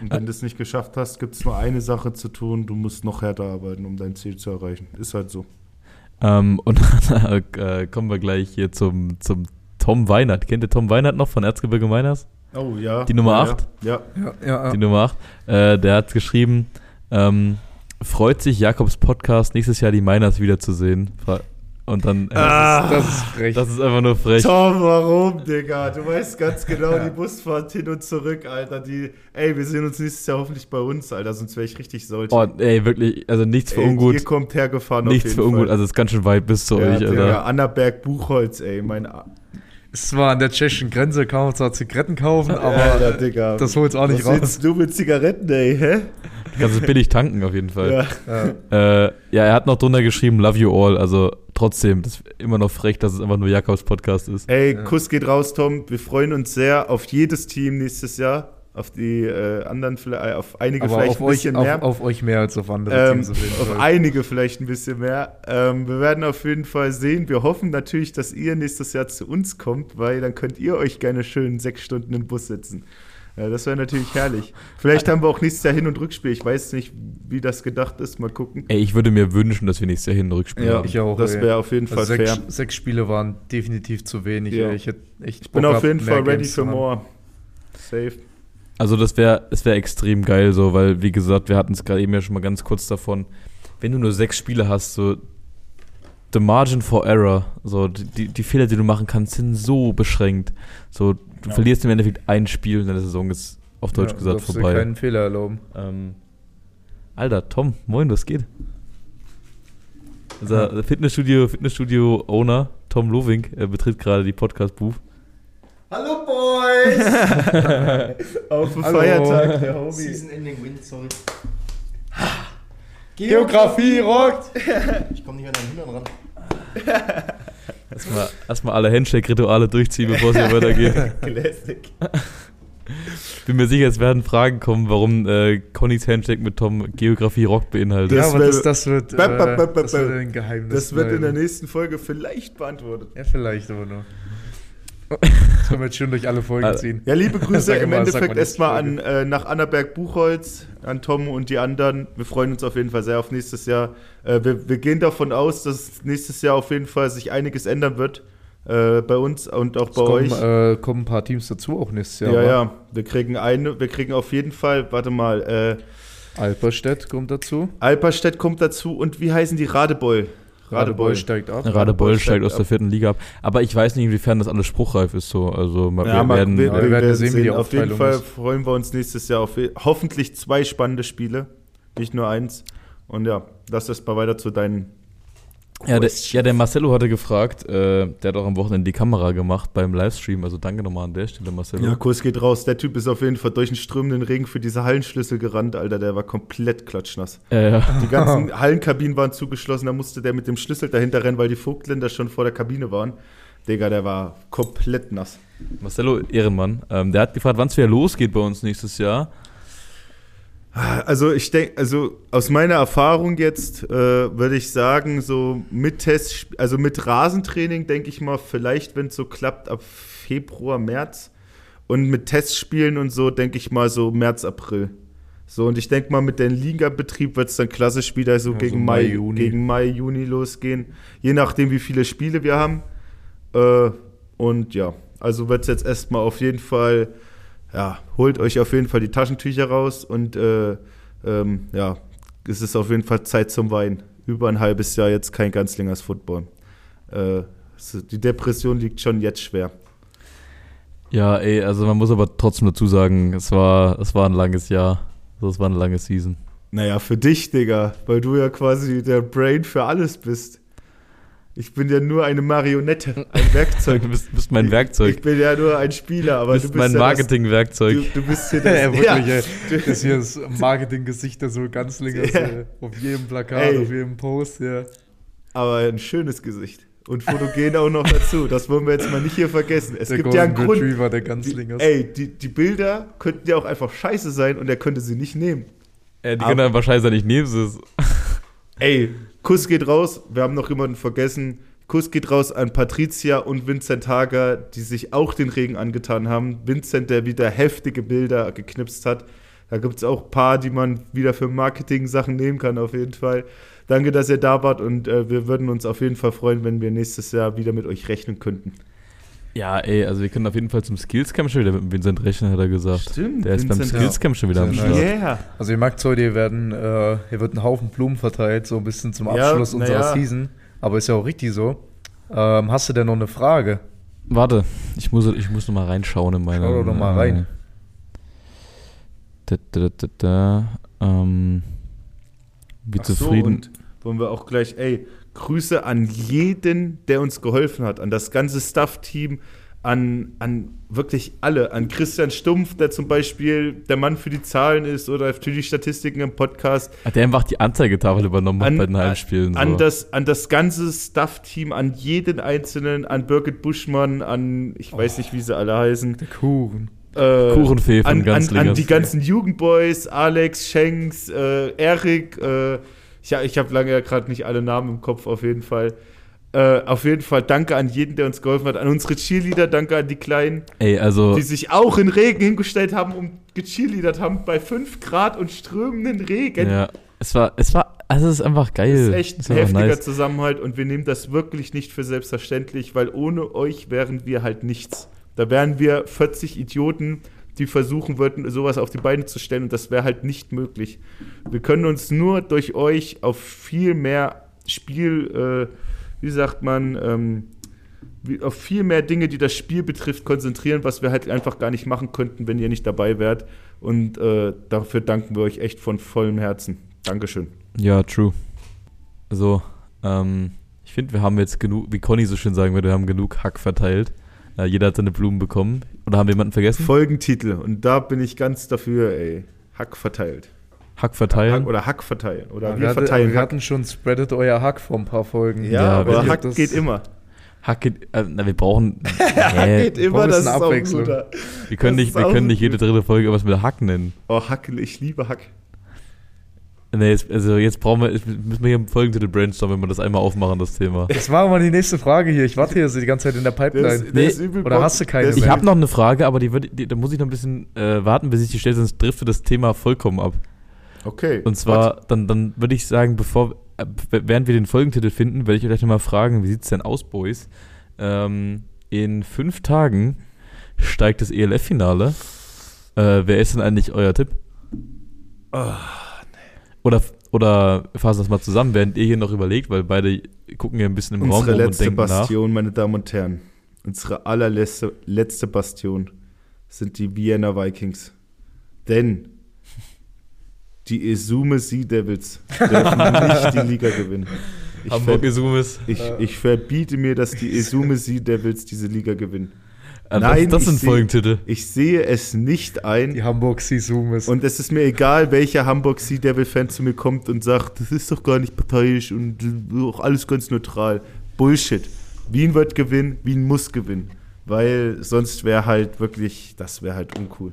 Und wenn du es nicht geschafft hast, gibt es nur eine Sache zu tun, du musst noch härter arbeiten, um dein Ziel zu erreichen. Ist halt so.
Ähm, und dann <laughs> äh, kommen wir gleich hier zum, zum Tom Weinert. Kennt ihr Tom Weinert noch von Erzgebirge Meiners?
Oh ja.
Die Nummer 8?
Ja.
Ja, ja, ja.
Die Nummer 8. Äh, der hat geschrieben, ähm, freut sich Jakobs Podcast nächstes Jahr die Miners wiederzusehen. Und dann.
Äh, ah,
das, ist, frech. Das ist einfach nur frech.
Tom, warum, Digga? Du weißt ganz genau, die Busfahrt hin und zurück, Alter. Die, ey, wir sehen uns nächstes Jahr hoffentlich bei uns, Alter. Sonst wäre ich richtig solch.
Oh, ey, wirklich. Also nichts für ey, ungut.
Ihr kommt hergefahren
Nichts für ungut. Fall. Also, es ist ganz schön weit bis zu ja, euch, Alter.
Ja, Annaberg, Buchholz, ey. Mein.
Es war an der tschechischen Grenze, kann man zwar Zigaretten kaufen, aber ja, Digga. das holt's auch nicht Was raus.
du mit Zigaretten, ey, hä?
Du kannst es billig tanken, auf jeden Fall. Ja. Ja. Äh, ja, er hat noch drunter geschrieben, love you all. Also trotzdem, das ist immer noch frech, dass es einfach nur Jakobs Podcast ist.
Ey. Kuss geht raus, Tom. Wir freuen uns sehr auf jedes Team nächstes Jahr. Auf die äh, anderen, äh, auf einige
Aber
vielleicht
ein bisschen
euch, mehr.
Auf, auf, euch mehr als auf andere
ähm, Teams. Auf, auf einige vielleicht ein bisschen mehr. Ähm, wir werden auf jeden Fall sehen. Wir hoffen natürlich, dass ihr nächstes Jahr zu uns kommt, weil dann könnt ihr euch gerne schön sechs Stunden im Bus sitzen. Ja, das wäre natürlich herrlich. Vielleicht haben wir auch nächstes Jahr Hin- und Rückspiel. Ich weiß nicht, wie das gedacht ist. Mal gucken.
Ey, ich würde mir wünschen, dass wir nächstes Jahr hin ein Rückspiel
Ja,
haben.
Ich auch,
das wäre auf jeden Fall
Also sechs,
fair.
sechs Spiele waren definitiv zu wenig.
Ja.
Ich, hätte echt
Ich bin auf jeden Fall ready
haben.
more. Safe.
Also das wäre das wär extrem geil so, weil wie gesagt, wir hatten es gerade eben ja schon mal ganz kurz davon, wenn du nur sechs Spiele hast, so the margin for error, so die, die Fehler, die du machen kannst, sind so beschränkt. So du
Ja.
verlierst im Endeffekt ein Spiel und deine Saison ist auf Deutsch
Ja,
gesagt vorbei.
keinen Fehler erlauben.
Ähm, Alter, Tom, moin, was geht? Unser
Ja.
Fitnessstudio, Fitnessstudio-Owner Tom Loving äh, betritt gerade die Podcast-Booth.
Hallo Boys! <laughs> <laughs>
Auf dem. Feiertag, der <laughs> Homie.
Season Ending Win, sorry.
Geografie rockt!
Ich komme nicht an deinen Hintern ran. <laughs>
Erstmal, erstmal alle Handshake-Rituale durchziehen, bevor es hier weitergeht. <laughs>
Classic. <laughs>
Bin mir sicher, es werden Fragen kommen, warum äh, Connys Handshake mit Tom Geografie Rock beinhaltet.
Das
ja, aber
wär-
das, das wird, äh, das wird ein Geheimnis.
Das wird in der nächsten Folge vielleicht beantwortet.
Ja, vielleicht aber noch. Das können wir jetzt schon durch alle Folgen
Äh,
ziehen.
Ja, liebe Grüße <laughs> im Endeffekt
mal
erstmal an äh, nach Annaberg-Buchholz, an Tom und die anderen. Wir freuen uns auf jeden Fall sehr auf nächstes Jahr. Äh, wir, wir gehen davon aus, dass nächstes Jahr auf jeden Fall sich einiges ändern wird äh, bei uns und auch
Es
bei
kommen,
euch.
äh, kommen ein paar Teams dazu auch nächstes Jahr.
ja, ja, wir kriegen eine, wir kriegen auf jeden Fall, warte mal, äh,
Alperstedt kommt dazu.
Alperstedt kommt dazu und wie heißen die Radebeul?
Radebeul steigt ab.
Radebeul
steigt
steigt aus
ab.
der vierten Liga ab. Aber ich weiß nicht, inwiefern das alles spruchreif ist. So. Also wir
Ja, mal,
werden,
wir,
Ja,
wir,
werden sehen, wie die
Auf jeden Fall
ist.
freuen wir uns nächstes Jahr auf hoffentlich zwei spannende Spiele, nicht nur eins. Und ja, lass erst mal weiter zu deinen.
Ja, der, ja, der Marcelo hatte gefragt, äh, der hat auch am Wochenende die Kamera gemacht beim Livestream. Also danke nochmal an der Stelle, Marcelo.
Ja, Kurs geht raus. Der Typ ist auf jeden Fall durch den strömenden Regen für diese Hallenschlüssel gerannt, Alter. Der war komplett klatschnass.
Äh, ja.
Die ganzen <laughs> Hallenkabinen waren zugeschlossen. Da musste der mit dem Schlüssel dahinter rennen, weil die Vogtländer schon vor der Kabine waren. Digga, der war komplett nass.
Marcelo Ehrenmann, ähm, der hat gefragt, wann es wieder losgeht bei uns nächstes Jahr.
Also ich denke, also aus meiner Erfahrung jetzt äh, würde ich sagen, so mit Test, also mit Rasentraining denke ich mal, vielleicht, wenn es so klappt, ab Februar, März. Und mit Testspielen und so denke ich mal so März, April. So, und ich denke mal, mit dem Ligabetrieb wird es dann klassisch wieder so
Ja,
gegen Mai,
Juni.
gegen Mai, Juni losgehen. Je nachdem, wie viele Spiele wir haben. Äh, und ja, also wird es jetzt erstmal auf jeden Fall, ja, holt euch auf jeden Fall die Taschentücher raus und äh, ähm, ja, es ist auf jeden Fall Zeit zum Weinen. Über ein halbes Jahr jetzt kein Ganzlingers Football. Äh, die Depression liegt schon jetzt schwer.
Ja, ey, also man muss aber trotzdem dazu sagen, es war, es war ein langes Jahr. Also es war eine lange Season.
Naja, für dich, Digga, weil du ja quasi der Brain für alles bist. Ich bin ja nur eine Marionette, ein <laughs> Werkzeug.
Du bist, bist mein Werkzeug.
Ich bin ja nur ein Spieler, aber
du bist,
du bist
mein
ja
Marketingwerkzeug.
Du, du bist hier <laughs> das,
Ja, wirklich,
ja.
Das hier ist <laughs> Marketinggesicht der so ganz länger
Ja.
äh, auf jedem Plakat,
Ey.
auf jedem Post, ja.
aber ein schönes Gesicht. Und fotogen auch noch dazu. Das wollen wir jetzt mal nicht hier vergessen. Es
der
gibt ja einen
Golden
Grund.
Retriever der Ganzlingers.
ey, die, die Bilder könnten ja auch einfach scheiße sein und er könnte sie nicht nehmen.
Äh, die
Aber-
können dann wahrscheinlich sein, ich nehme es.
Ey, Kuss geht raus. Wir haben noch jemanden vergessen. Kuss geht raus an Patricia und Vincent Hager, die sich auch den Regen angetan haben. Vincent, der wieder heftige Bilder geknipst hat. Da gibt es auch ein paar, die man wieder für Marketing-Sachen nehmen kann, auf jeden Fall. Danke, dass ihr da wart und äh, wir würden uns auf jeden Fall freuen, wenn wir nächstes Jahr wieder mit euch rechnen könnten.
Ja, ey, also wir können auf jeden Fall zum Skillscamp schon wieder mit Vincent rechnen, hat er gesagt.
Stimmt,
Der ist beim
Vincent,
Skillscamp schon wieder am Start.
Yeah.
Also ihr merkt heute, hier werden, äh, hier wird ein Haufen Blumen verteilt, so ein bisschen zum
Ja,
Abschluss
na
unserer
ja.
Season. Aber ist ja auch richtig so. Ähm, hast du denn noch eine Frage?
Warte, ich muss, ich muss noch mal reinschauen in meine.
Schau doch noch mal rein.
Da, da, da, da, ähm, wie
Ach so,
zufrieden.
und wollen wir auch gleich, ey, Grüße an jeden, der uns geholfen hat, an das ganze Staff-Team, an, an wirklich alle, an Christian Stumpf, der zum Beispiel der Mann für die Zahlen ist oder für die Statistiken im Podcast,
Hat der einfach die Anzeigetafel übernommen hat
an,
bei den Heimspielen.
an,
so.
das, an das ganze Staff-Team, an jeden Einzelnen, an Birgit Buschmann, an, ich weiß nicht, wie sie alle heißen,
Der Kuchen.
äh,
Kuchenfee von
an, an,
Ganzlingers.
an die ganzen Jugendboys, Alex, Schenks, äh, Erik, äh, ich, ich habe lange ja gerade nicht alle Namen im Kopf auf jeden Fall. Äh, auf jeden Fall danke an jeden, der uns geholfen hat. An unsere Cheerleader, danke an die Kleinen,
Ey, also,
die sich auch in Regen hingestellt haben und gecheerleadert haben bei 5 Grad und strömenden Regen.
ja, es war, es war, also es ist einfach geil.
Das ist echt
Es
ein heftiger
nice.
Zusammenhalt und wir nehmen das wirklich nicht für selbstverständlich, weil ohne euch wären wir halt nichts. Da wären wir 40 Idioten, die versuchen würden, sowas auf die Beine zu stellen und das wäre halt nicht möglich. Wir können uns nur durch euch auf viel mehr Spiel, äh, wie sagt man, ähm, wie, auf viel mehr Dinge, die das Spiel betrifft, konzentrieren, was wir halt einfach gar nicht machen könnten, wenn ihr nicht dabei wärt. Und äh, dafür danken wir euch echt von vollem Herzen. Dankeschön.
Ja, true. So, ähm, ich finde, wir haben jetzt genug, wie Conny so schön sagen würde, wir haben genug Hack verteilt. Äh, jeder hat seine Blumen bekommen. Oder haben wir jemanden vergessen?
Folgentitel. Und da bin ich ganz dafür, ey. Hack verteilt.
Hack verteilen.
Hack oder Hack verteilen. Oder
wir,
wir
hatte,
verteilen
wir
Hack.
hatten schon Spreadet euer Hack vor ein paar Folgen.
Ja,
Ja,
aber Hack geht immer.
Hack geht, äh, na, wir brauchen, <laughs>
Hack geht immer,
brauchen
das ist auch guter.
wir können
Das
nicht,
ist
wir können nicht jede dritte Folge was mit Hack nennen.
Oh, Hack, ich liebe Hack.
Nee, jetzt, also jetzt brauchen wir, jetzt müssen wir hier im Folgentitel brainstormen, wenn wir das einmal aufmachen, das Thema.
Das war mal die nächste Frage hier. Ich warte hier so die ganze Zeit in der
Der
Pipeline.
ist, der
Nee,
ist übel
oder hast du keine
Der?
Ich habe noch eine Frage, aber die wird, die, da muss ich noch ein bisschen äh, warten, bis ich die stelle, sonst driftet das Thema vollkommen ab.
Okay.
Und zwar, dann, dann würde ich sagen, bevor, äh, während wir den Folgentitel finden, werde ich euch gleich nochmal fragen, wie sieht's denn aus, Boys? Ähm, in fünf Tagen steigt das ELF-Finale. Äh, wer ist denn eigentlich euer Tipp? Oder, oder fassen wir das mal zusammen, während ihr hier noch überlegt, weil beide gucken hier ein bisschen im Raum
Unsere
rum und
letzte
denken nach.
Bastion, meine Damen und Herren. Unsere allerletzte letzte Bastion sind die Vienna Vikings. Denn die Esume Sea Devils dürfen <laughs> nicht die Liga gewinnen. Ich,
Hamburg
ver
Isumis.
ich, ich verbiete mir, dass die Esume Sea Devils diese Liga gewinnen.
Äh,
Nein,
das
ich
sind Folgentitel.
Ich sehe es nicht ein.
Die Hamburg Seasumes.
Und es ist mir egal, welcher Hamburg Sea Devil-Fan zu mir kommt und sagt, das ist doch gar nicht parteiisch und auch alles ganz neutral. Bullshit. Wien wird gewinnen, Wien muss gewinnen. Weil sonst wäre halt wirklich, das wäre halt uncool.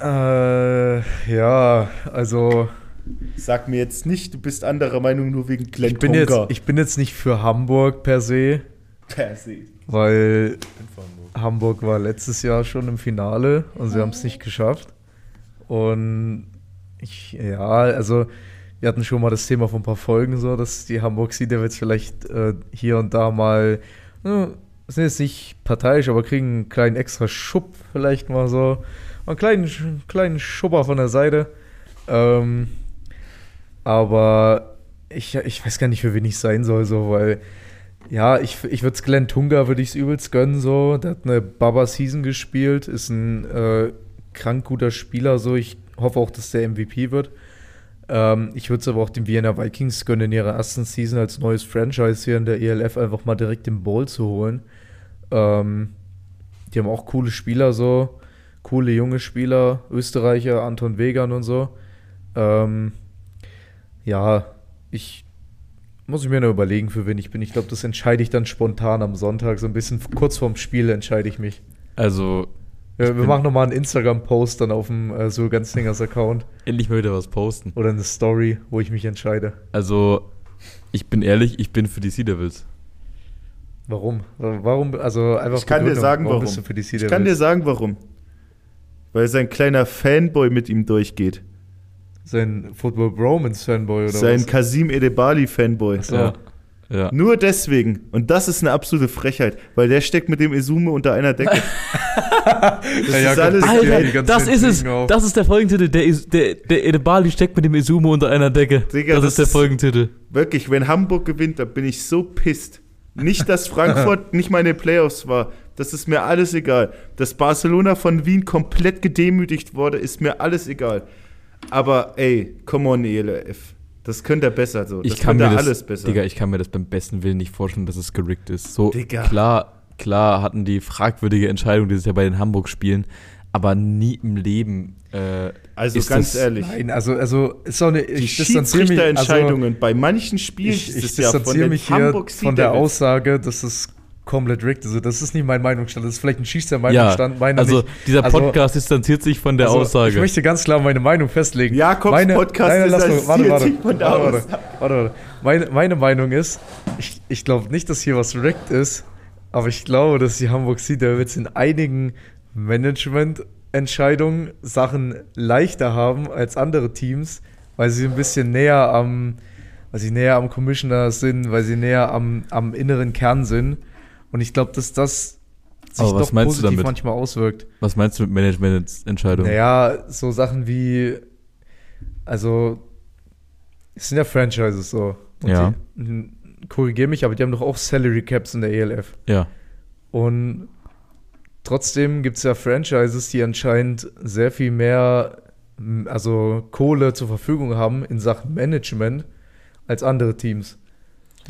Äh, ja, also
Sag mir jetzt nicht, du bist anderer Meinung nur wegen Glenn
ich bin, jetzt, ich bin jetzt nicht für Hamburg per se,
Per se.
Weil Hamburg war letztes Jahr schon im Finale und sie haben es nicht geschafft. Und ich, ja, also wir hatten schon mal das Thema von ein paar Folgen so, dass die Hamburg Sea Devils vielleicht äh, hier und da mal, äh, sind jetzt nicht parteiisch, aber kriegen einen kleinen extra Schub vielleicht mal so. Einen kleinen, kleinen Schubber von der Seite. Ähm, aber ich, ich weiß gar nicht, für wen ich sein soll, so, weil ja, ich, ich würde es Glenn Tunga, würde ich es übelst gönnen, so. Der hat eine Baba-Season gespielt, ist ein äh, krank guter Spieler, so. Ich hoffe auch, dass der MVP wird. Ähm, ich würde es aber auch den Vienna Vikings gönnen, in ihrer ersten Season als neues Franchise hier in der ELF einfach mal direkt den Bowl zu holen. Ähm, die haben auch coole Spieler, so. Coole junge Spieler, Österreicher, Anton Wegan und so. Ähm, ja, ich muss ich mir nur überlegen, für wen ich bin. Ich glaube, das entscheide ich dann spontan am Sonntag. So ein bisschen kurz vorm Spiel entscheide ich mich.
Also,
Ja, wir machen nochmal einen Instagram-Post dann auf dem äh, so ganz Dingers Account
endlich mal wieder was posten.
oder eine Story, wo ich mich entscheide.
Also, ich bin ehrlich, ich bin für die Sea Devils.
Warum? Warum? Also einfach.
Ich kann dir sagen, warum.
bist du für die
Ich kann dir sagen, warum. Weil sein kleiner Fanboy mit ihm durchgeht.
Sein Football Bromance Fanboy oder
Sein
was?
Kasim Edebali Fanboy.
So.
Ja. ja.
Nur deswegen. Und das ist eine absolute Frechheit, weil der steckt mit dem Esume unter einer Decke. <laughs> das
Ja, ja,
ist alles
Alter,
das ist es.
Auf.
Das ist der Folgentitel. Der, der, der Edebali steckt mit dem Izumo unter einer Decke.
Digga,
das,
das
ist der Folgentitel.
Wirklich, wenn Hamburg gewinnt, dann bin ich so pisst. Nicht, dass Frankfurt <laughs> nicht meine Playoffs war. Das ist mir alles egal. Dass Barcelona von Wien komplett gedemütigt wurde, ist mir alles egal. Aber ey, come on, ELF. Das könnte er besser so. Das
Ich kann,
könnte
mir das,
alles besser.
Digga, ich kann mir das beim besten Willen nicht vorstellen, dass es gerickt ist. So,
Digga.
klar, klar hatten die fragwürdige Entscheidung dieses Jahr bei den Hamburg spielen, aber nie im Leben. Äh,
also
ist
ganz
das-
ehrlich.
Nein, also, also ist auch eine.
Die
Ich distanziere mich. Also,
Schiedsrichterentscheidungen bei manchen Spielen
ich, ich
von
distanziere
den
mich hier von der. Aussage, dass es komplett rigged. Also das ist nicht mein Meinungsstand. Das ist vielleicht ein schießer
Ja,
Meinungsstand. meiner
also
nicht.
dieser
Also-
Podcast distanziert sich von der
Also,
Aussage.
Ich möchte ganz klar meine Meinung festlegen.
Jakobs
meine,
Podcast
nein,
distanziert
mal- warte, warte,
sich von der
warte,
Aussage.
warte, warte, warte. Meine, meine Meinung ist, ich, ich glaube nicht, dass hier was rigged ist, aber ich glaube, dass die Hamburg Sea Devils in einigen Management-Entscheidungen Sachen leichter haben als andere Teams, weil sie ein bisschen näher am, weil sie näher am Commissioner sind, weil sie näher am, am inneren Kern sind. Und ich glaube, dass das sich
Aber
doch positiv manchmal auswirkt.
Was meinst du mit Managemententscheidungen?
Naja, so Sachen wie, also, es sind ja Franchises so.
Ja.
Die, korrigiere mich, aber die haben doch auch Salary Caps in der ELF.
Ja.
Und trotzdem gibt es ja Franchises, die anscheinend sehr viel mehr, also Kohle zur Verfügung haben in Sachen Management als andere Teams.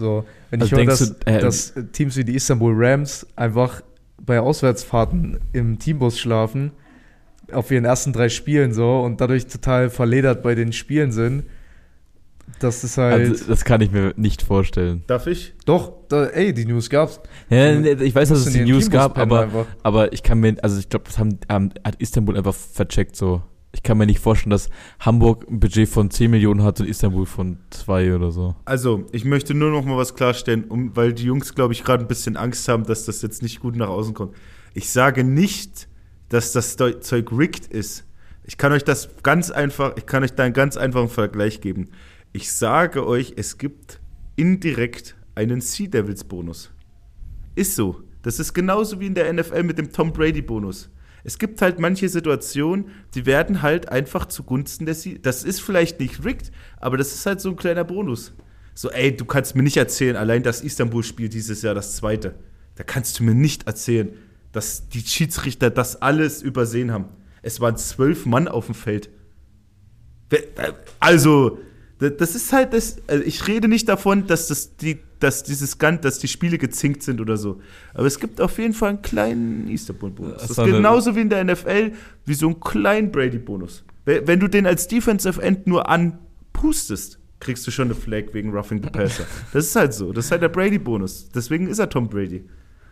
So, wenn ich
Also
höre,
denkst
dass,
du, äh,
dass Teams wie die Istanbul Rams einfach bei Auswärtsfahrten im Teambus schlafen, auf ihren ersten drei Spielen so und dadurch total verledert bei den Spielen sind, das ist halt.
Also, das kann ich mir nicht vorstellen.
Darf ich?
doch, da, ey, die News gab's.
Ja, ich weiß, dass es die News
Teambus
gab, aber,
einfach.
aber ich kann mir, also ich glaube, das haben, ähm, hat Istanbul einfach vercheckt so. Ich kann mir nicht vorstellen, dass Hamburg ein Budget von 10 Millionen hat und Istanbul von 2 oder so.
Also, ich möchte nur noch mal was klarstellen, um, weil die Jungs, glaube ich, gerade ein bisschen Angst haben, dass das jetzt nicht gut nach außen kommt. Ich sage nicht, dass das Zeug rigged ist. Ich kann euch das ganz einfach, ich kann euch da einen ganz einfachen Vergleich geben. Ich sage euch, es gibt indirekt einen Sea Devils Bonus. Ist so. Das ist genauso wie in der NFL mit dem Tom Brady Bonus. Es gibt halt manche Situationen, die werden halt einfach zugunsten der Sea. Das ist vielleicht nicht rigged, aber das ist halt so ein kleiner Bonus. So, ey, du kannst mir nicht erzählen, allein das Istanbul-Spiel dieses Jahr, das zweite, da kannst du mir nicht erzählen, dass die Schiedsrichter das alles übersehen haben. Es waren zwölf Mann auf dem Feld. Wer- Also, da- das ist halt das. Also ich rede nicht davon, dass das die, dass dieses Gan, dass die Spiele gezinkt sind oder so. Aber es gibt auf jeden Fall einen kleinen Istanbul-Bonus.
Das ist
genauso wie in der NFL, wie so einen kleinen Brady-Bonus. Wenn wenn du den als Defensive End nur anpustest, kriegst du schon eine Flag wegen Roughing the Passer. Das ist halt so. Das ist halt der Brady-Bonus. Deswegen ist er Tom Brady.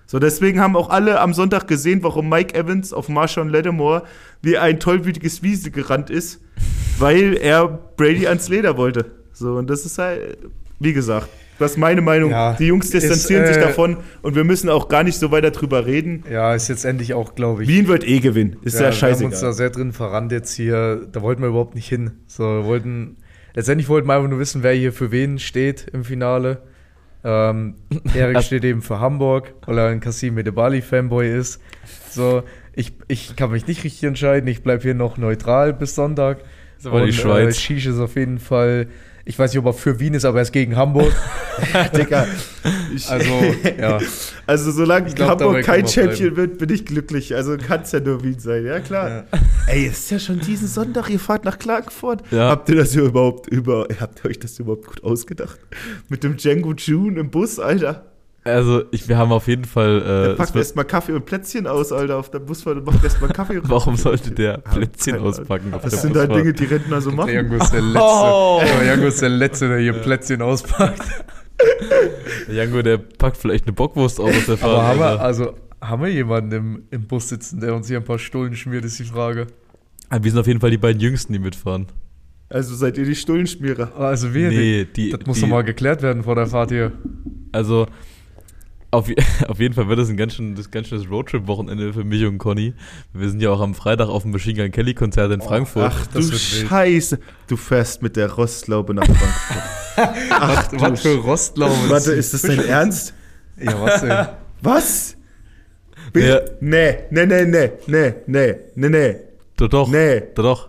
So, deswegen haben auch alle am Sonntag gesehen, warum Mike Evans auf Marshawn Lattimore wie ein tollwütiges Wiese gerannt ist, weil er Brady ans Leder wollte. So, und das ist halt, wie gesagt, das ist meine Meinung.
Ja,
Die Jungs distanzieren
ist,
sich
äh,
davon und wir müssen auch gar nicht so weiter drüber reden.
Ja, ist jetzt endlich auch, glaube ich.
Wien wird eh gewinnen. Ist ja,
Wir haben uns da
scheißegal.
sehr drin verrannt jetzt hier. Da wollten wir überhaupt nicht hin. So, wir wollten, letztendlich wollten wir einfach nur wissen, wer hier für wen steht im Finale. Ähm, <laughs> Erik steht eben für Hamburg, weil er ein Kassim Edebali-Fanboy ist. So, ich, ich kann mich nicht richtig entscheiden. Ich bleibe hier noch neutral bis Sonntag.
ist aber die Schweiz.
Äh, Shish ist auf jeden Fall, ich weiß nicht, ob er für Wien ist, aber er ist gegen Hamburg. <laughs>
Digga. Ich,
Also, ja.
also solange
Ich glaub,
Hamburg kein Champion wird, bin ich glücklich. Also kann es ja nur Wien sein. Ja, klar.
Ja.
Ey, es ist ja schon diesen Sonntag, ihr fahrt nach Klagenfurt.
Ja.
Habt ihr das hier überhaupt über, habt ihr euch das überhaupt gut ausgedacht? Mit dem Django June im Bus, Alter.
Also, ich, wir haben auf jeden Fall.
Der
Äh, es
packt erstmal Kaffee und Plätzchen aus, Alter, auf der Busfahrt und macht erstmal Kaffee <laughs> und
warum sollte der
Ja,
Plätzchen
Ahnung.
auspacken? auf
Das
der
sind halt
Busfahrt?
Dinge, die Rentner so
Der
machen.
Jango ist der Letzte.
Oh.
Der Jango ist der Letzte, der hier Plätzchen auspackt. <laughs>
Der Jango, der packt vielleicht eine Bockwurst aus auf der Fahrt.
Aber haben wir, also, haben wir jemanden im, im Bus sitzen, der uns hier ein paar Stullen schmiert, ist die Frage.
Aber wir sind auf jeden Fall die beiden Jüngsten, die mitfahren.
Also seid ihr die Stullenschmierer.
Also wir,
Nee,
die,
die-
das muss
die-
doch mal geklärt werden vor der Fahrt hier.
Also, auf, <laughs> auf jeden Fall wird das ein ganz schönes, ganz schönes Roadtrip-Wochenende für mich und Conny. Wir sind ja auch am Freitag auf dem Machine Gun Kelly-Konzert in Frankfurt.
Ach du
das.
Scheiße. Du fährst mit der Rostlaube nach Frankfurt. <laughs> Ach du
Was für Rostlaube.
Warte, ist das dein Ernst?
Ja, was denn? <laughs>
Was? Bin
Ja.
Nee, nee, nee, nee, nee, nee, nee, nee.
Doch, doch.
Nee.
Doch, doch.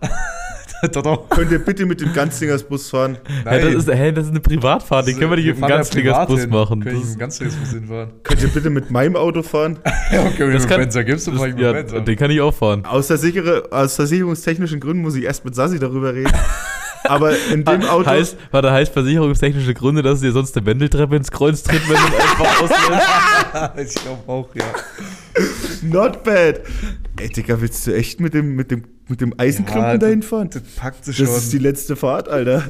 <laughs>
Könnt ihr bitte mit dem Ganzlingers Bus fahren?
Hey, das, ist, hey, das ist eine Privatfahrt, die können wir nicht
Wir
auf dem
fahren da
Ganzlingers
privat
Bus
hin.
machen.
Können im Ganzlingersbus hinfahren? <laughs>
Könnt ihr bitte mit meinem Auto fahren? <laughs>
Ja, okay, wenn
Das
du
kann-
Benzer gibst, ich mit
ja,
Benzer.
den kann ich auch fahren.
Aus, versichere, aus versicherungstechnischen Gründen muss ich erst mit Sassi darüber reden. Aber in dem Auto.
Heißt, warte, heißt versicherungstechnische Gründe, dass dir sonst eine Wendeltreppe ins Kreuz tritt, wenn du einfach auslässt?
ich glaube auch, ja.
Not bad. Ey, Digga, willst du echt mit dem, mit dem, mit dem Eisenklumpen
Ja,
dahin
das-
fahren?
Das packt sie
Das ist die
schon.
letzte Fahrt, Alter.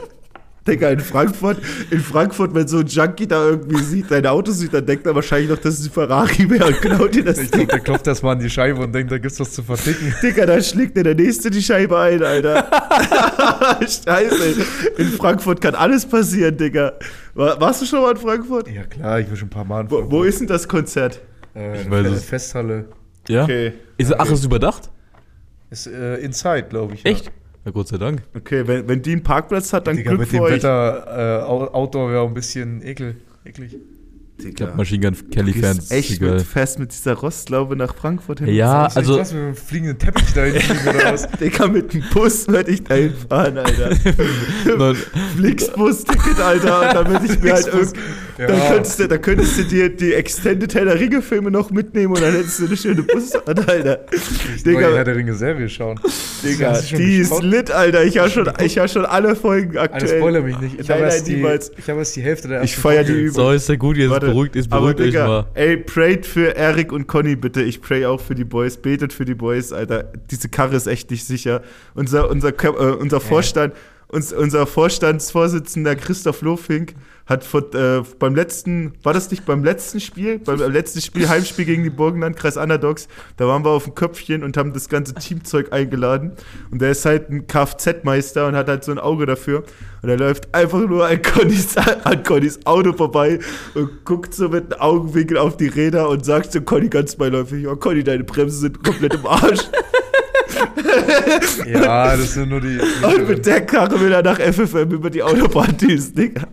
Digga, in Frankfurt, in Frankfurt, wenn so ein Junkie da irgendwie sieht, dein Auto sieht, dann denkt er wahrscheinlich noch, dass es ein Ferrari wäre und klaut dir das
Ich glaube, der klopft erstmal an die Scheibe und denkt, da gibt's was zu verticken.
Digga, da schlägt dir der Nächste die Scheibe ein, Alter. <laughs> Scheiße. In Frankfurt kann alles passieren, Digga. War, warst du schon mal in Frankfurt?
Ja klar, ich war schon ein paar Mal in
Wo, wo ist denn das Konzert?
äh,
Ich weiß
Fe-
es.
Festhalle.
Ja?
Okay.
Ist, ach, ist es überdacht?
Ist äh, Inside, glaube ich.
Echt? Ja, Gott sei Dank.
Okay, wenn, wenn die einen Parkplatz hat, dann
Digga,
Glück
mit
für
dem
euch.
Wetter äh, Out- Outdoor wäre auch ein bisschen ekel, eklig.
Ich glaube, Machine Gun Kelly-Fans.
Gehst echt mit fest mit dieser Rostlaube nach Frankfurt hin.
Ja,
ich
also-
Was, mit einem fliegenden Teppich da hinfliegen oder was? <laughs>
Digga, mit dem Bus würde ich da hinfahren, Alter. <laughs> Flixbus-Ticket, Alter. Und würde ich mir halt
Flixbus. Ja.
dann, könntest du, dann könntest du dir die Extended Herr der Ringe-Filme noch mitnehmen und dann hättest du eine schöne Busfahrt, <laughs> Alter.
Neue Herr
Digga,
der Ringe Serie schauen.
Digga die ist lit, Alter. Ich habe schon, ich hab schon alle Folgen
Alter,
aktuell.
spoiler mich nicht. Ich habe erst, die- ich hab erst die Hälfte der
Ich
ersten
feier die. Übung.
so ist ja gut, jetzt
Warte,
beruhigt, ist
aber
beruhigt euch
Digga,
mal.
Ey, prayt für Erik und Conny bitte. Ich pray auch für die Boys. Betet für die Boys, Alter. Diese Karre ist echt nicht sicher. Unser, unser, äh, unser Vorstand, uns, unser Vorstandsvorsitzender Christoph Lohfink hat vor, äh, beim letzten, war das nicht beim letzten Spiel? Beim <laughs> letzten Spiel, Heimspiel gegen die Burgenlandkreis Underdogs, da waren wir auf dem Köpfchen und haben das ganze Teamzeug eingeladen. Und der ist halt ein Kfz-Meister und hat halt so ein Auge dafür. Und er läuft einfach nur an Connys, an Connys Auto vorbei und guckt so mit einem Augenwinkel auf die Räder und sagt zu Conny ganz beiläufig, oh Conny, deine Bremsen sind komplett im Arsch. <laughs> <laughs>
Ja, das sind nur die.
Und mit der Karre will er nach FFM über die Autobahn düsen, Digga.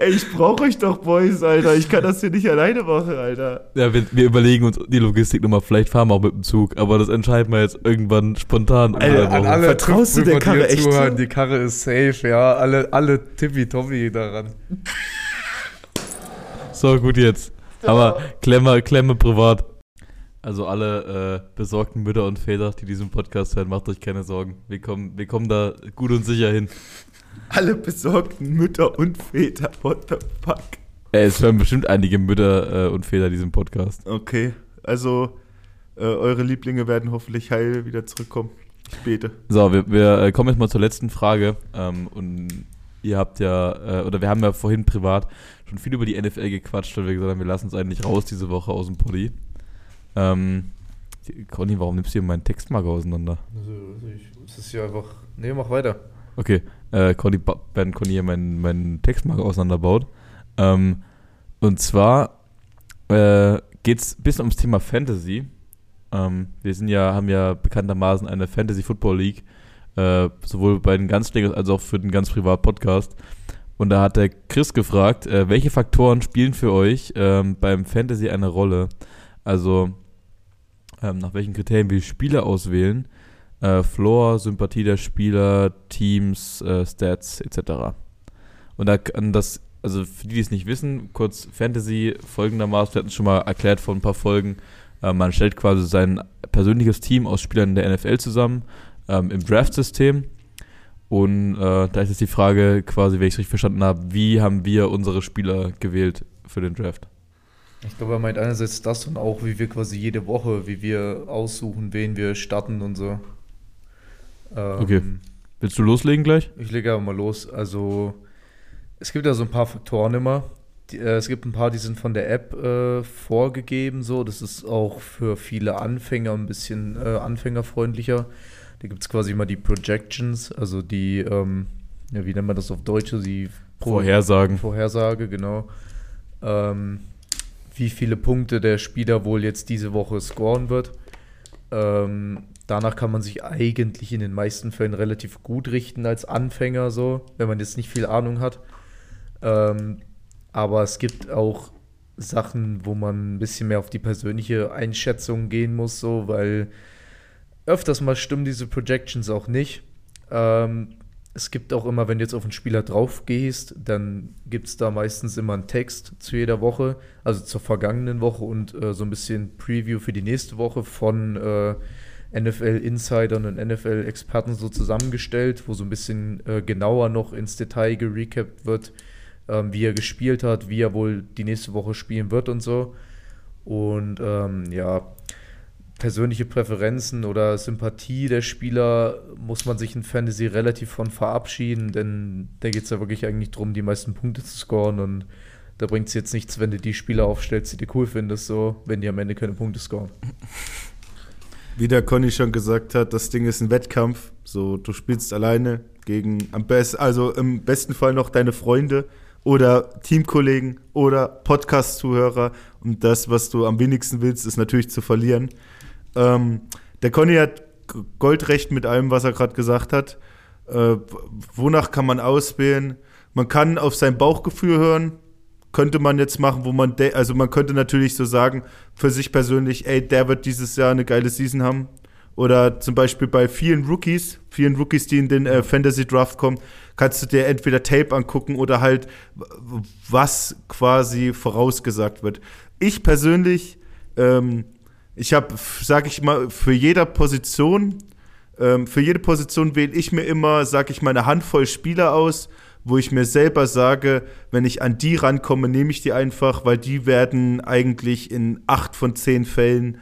Ey, ich brauche euch doch, Boys, Alter. Ich kann das hier nicht alleine machen, Alter.
Ja, wir, wir überlegen uns die Logistik nochmal. Vielleicht fahren wir auch mit dem Zug, aber das entscheiden wir jetzt irgendwann spontan.
Alter,
der
An alle
Vertraust du der Karre echt
zuhören? Die Karre ist safe, ja. Alle, alle tippitoppi daran.
So, gut jetzt. Aber Klemme, Klemme privat. Also alle äh, besorgten Mütter und Väter, die diesen Podcast hören, macht euch keine Sorgen. Wir kommen, wir kommen da gut und sicher hin.
Alle besorgten Mütter und Väter. What the fuck?
Äh, es hören bestimmt einige Mütter äh, und Väter diesen Podcast.
Okay, also äh, eure Lieblinge werden hoffentlich heil wieder zurückkommen. Ich bete.
So, wir, wir äh, kommen jetzt mal zur letzten Frage. Ähm, und ihr habt ja, äh, oder wir haben ja vorhin privat schon viel über die NFL gequatscht, weil wir gesagt haben, wir lassen es eigentlich raus diese Woche aus dem Poddy. Ähm, Conny, warum nimmst du hier meinen Textmarker auseinander?
Also, ich, das ist ja einfach. Nee, mach weiter.
Okay, äh, Conny, während Conny hier meinen, meinen Textmarker auseinanderbaut. Ähm, und zwar äh, geht es ein bisschen ums Thema Fantasy. Ähm, wir sind ja, haben ja bekanntermaßen eine Fantasy Football League, äh, sowohl bei den Ganzlingers als auch für den ganz privat Podcast. Und da hat der Chris gefragt, äh, welche Faktoren spielen für euch ähm, beim Fantasy eine Rolle? Also ähm, nach welchen Kriterien wir Spieler auswählen, äh, Floor, Sympathie der Spieler, Teams, äh, Stats etc. Und da kann das, also für die, die es nicht wissen, kurz Fantasy folgendermaßen, wir hatten es schon mal erklärt vor ein paar Folgen, äh, man stellt quasi sein persönliches Team aus Spielern der NFL zusammen ähm, im Draft-System. Und äh, da ist jetzt die Frage quasi, wenn ich es richtig verstanden habe, wie haben wir unsere Spieler gewählt für den Draft?
Ich glaube, er meint einerseits das und auch, wie wir quasi jede Woche, wie wir aussuchen, wen wir starten und so. Ähm,
Okay. Willst du loslegen gleich?
Ich lege aber mal los. Also, es gibt ja so ein paar Faktoren immer. Die, äh, es gibt ein paar, die sind von der App äh, vorgegeben. So, das ist auch für viele Anfänger ein bisschen äh, anfängerfreundlicher. Da gibt es quasi immer die Projections, also die, ähm, ja, wie nennt man das auf Deutsch? Also Die Pro-
Vorhersagen.
Vorhersage, genau. Ähm, wie viele Punkte der Spieler wohl jetzt diese Woche scoren wird. Ähm, danach kann man sich eigentlich in den meisten Fällen relativ gut richten als Anfänger, so, wenn man jetzt nicht viel Ahnung hat. Ähm, aber es gibt auch Sachen, wo man ein bisschen mehr auf die persönliche Einschätzung gehen muss, so, weil öfters mal stimmen diese Projections auch nicht. Ähm, es gibt auch immer, wenn du jetzt auf einen Spieler drauf gehst, dann gibt es da meistens immer einen Text zu jeder Woche, also zur vergangenen Woche und äh, so ein bisschen Preview für die nächste Woche von äh, NFL-Insidern und NFL-Experten so zusammengestellt, wo so ein bisschen äh, genauer noch ins Detail gerecapt wird, ähm, wie er gespielt hat, wie er wohl die nächste Woche spielen wird und so. Und ähm, ja, persönliche Präferenzen oder Sympathie der Spieler muss man sich in Fantasy relativ von verabschieden, denn da geht es ja wirklich eigentlich darum, die meisten Punkte zu scoren und da bringt es jetzt nichts, wenn du die Spieler aufstellst, die du cool findest, so, wenn die am Ende keine Punkte scoren.
Wie der Conny schon gesagt hat, das Ding ist ein Wettkampf. So, du spielst alleine gegen am besten, also im besten Fall noch deine Freunde oder Teamkollegen oder Podcast-Zuhörer. Und das, was du am wenigsten willst, ist natürlich zu verlieren. Ähm, der Conny hat Goldrecht mit allem, was er gerade gesagt hat. Äh, wonach kann man auswählen? Man kann auf sein Bauchgefühl hören. Könnte man jetzt machen, wo man, also man könnte natürlich so sagen, für sich persönlich, ey, der wird dieses Jahr eine geile Season haben. Oder zum Beispiel bei vielen Rookies, vielen Rookies, die in den äh, Fantasy Draft kommen, kannst du dir entweder Tape angucken oder halt, was quasi vorausgesagt wird. Ich persönlich, ähm, ich habe, sag ich mal, für jede Position, ähm, für jede Position wähle ich mir immer, sag ich mal, eine Handvoll Spieler aus, wo ich mir selber sage, wenn ich an die rankomme, nehme ich die einfach, weil die werden eigentlich in acht von zehn Fällen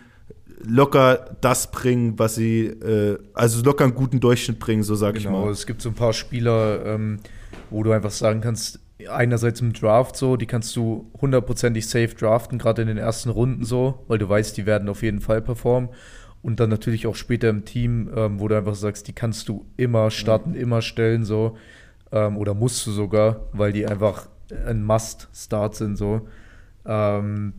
locker das bringen, was sie, äh, also locker einen guten Durchschnitt bringen, so sage
genau,
ich mal.
Es gibt so ein paar Spieler, ähm, wo du einfach sagen kannst, einerseits im Draft so, die kannst du hundertprozentig safe draften, gerade in den ersten Runden so, weil du weißt, die werden auf jeden Fall performen. Und dann natürlich auch später im Team, ähm, wo du einfach sagst, die kannst du immer starten, mhm. immer stellen so. Ähm, oder musst du sogar, weil die einfach ein Must-Start sind so. Ähm,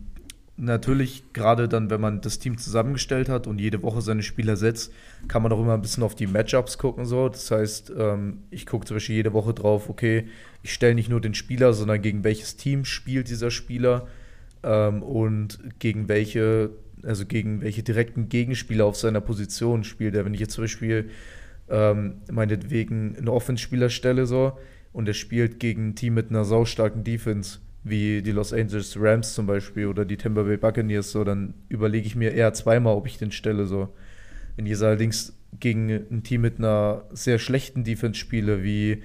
natürlich, gerade dann, wenn man das Team zusammengestellt hat und jede Woche seine Spieler setzt, kann man auch immer ein bisschen auf die Matchups gucken. So. Das heißt, ähm, ich gucke zum Beispiel jede Woche drauf, okay, ich stelle nicht nur den Spieler, sondern gegen welches Team spielt dieser Spieler ähm, und gegen welche, also gegen welche direkten Gegenspieler auf seiner Position spielt er. Wenn ich jetzt zum Beispiel ähm, meinetwegen einen Offenspieler stelle so und er spielt gegen ein Team mit einer saustarken Defense, wie die Los Angeles Rams zum Beispiel oder die Tampa Bay Buccaneers, so, dann überlege ich mir eher zweimal, ob ich den stelle. So. Wenn ich allerdings gegen ein Team mit einer sehr schlechten Defense spiele, wie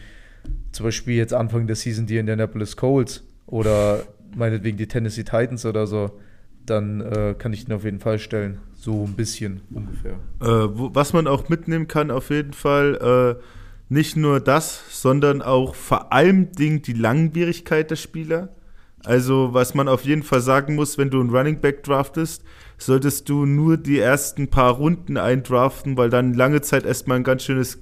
zum Beispiel jetzt Anfang der Season die Indianapolis Colts oder meinetwegen die Tennessee Titans oder so, dann äh, kann ich den auf jeden Fall stellen. So ein bisschen ungefähr.
Äh, wo, was man auch mitnehmen kann, auf jeden Fall, äh, nicht nur das, sondern auch vor allem Ding die Langwierigkeit der Spieler. Also, was man auf jeden Fall sagen muss, wenn du einen Running Back draftest, solltest du nur die ersten paar Runden eindraften, weil dann lange Zeit erstmal ein ganz schönes,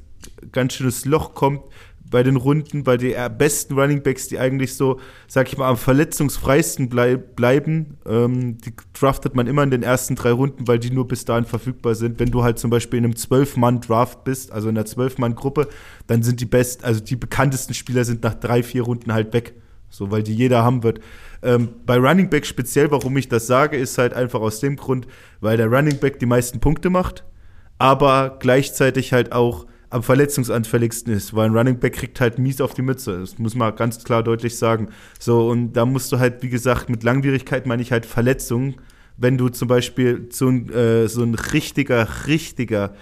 ganz schönes Loch kommt bei den Runden, weil die besten Running Backs, die eigentlich so, sag ich mal, am verletzungsfreisten bleib, bleiben, ähm, die draftet man immer in den ersten drei Runden, weil die nur bis dahin verfügbar sind. Wenn du halt zum Beispiel in einem Zwölf-Mann-Draft bist, also in einer Zwölf-Mann-Gruppe, dann sind die besten, also die bekanntesten Spieler sind nach drei, vier Runden halt weg so, weil die jeder haben wird. Ähm, bei Running Back speziell, warum ich das sage, ist halt einfach aus dem Grund, weil der Running Back die meisten Punkte macht, aber gleichzeitig halt auch am verletzungsanfälligsten ist, weil ein Running Back kriegt halt mies auf die Mütze. Das muss man ganz klar deutlich sagen. So, und da musst du halt, wie gesagt, mit Langwierigkeit meine ich halt Verletzungen. Wenn du zum Beispiel so ein, äh, so ein richtiger, richtiger,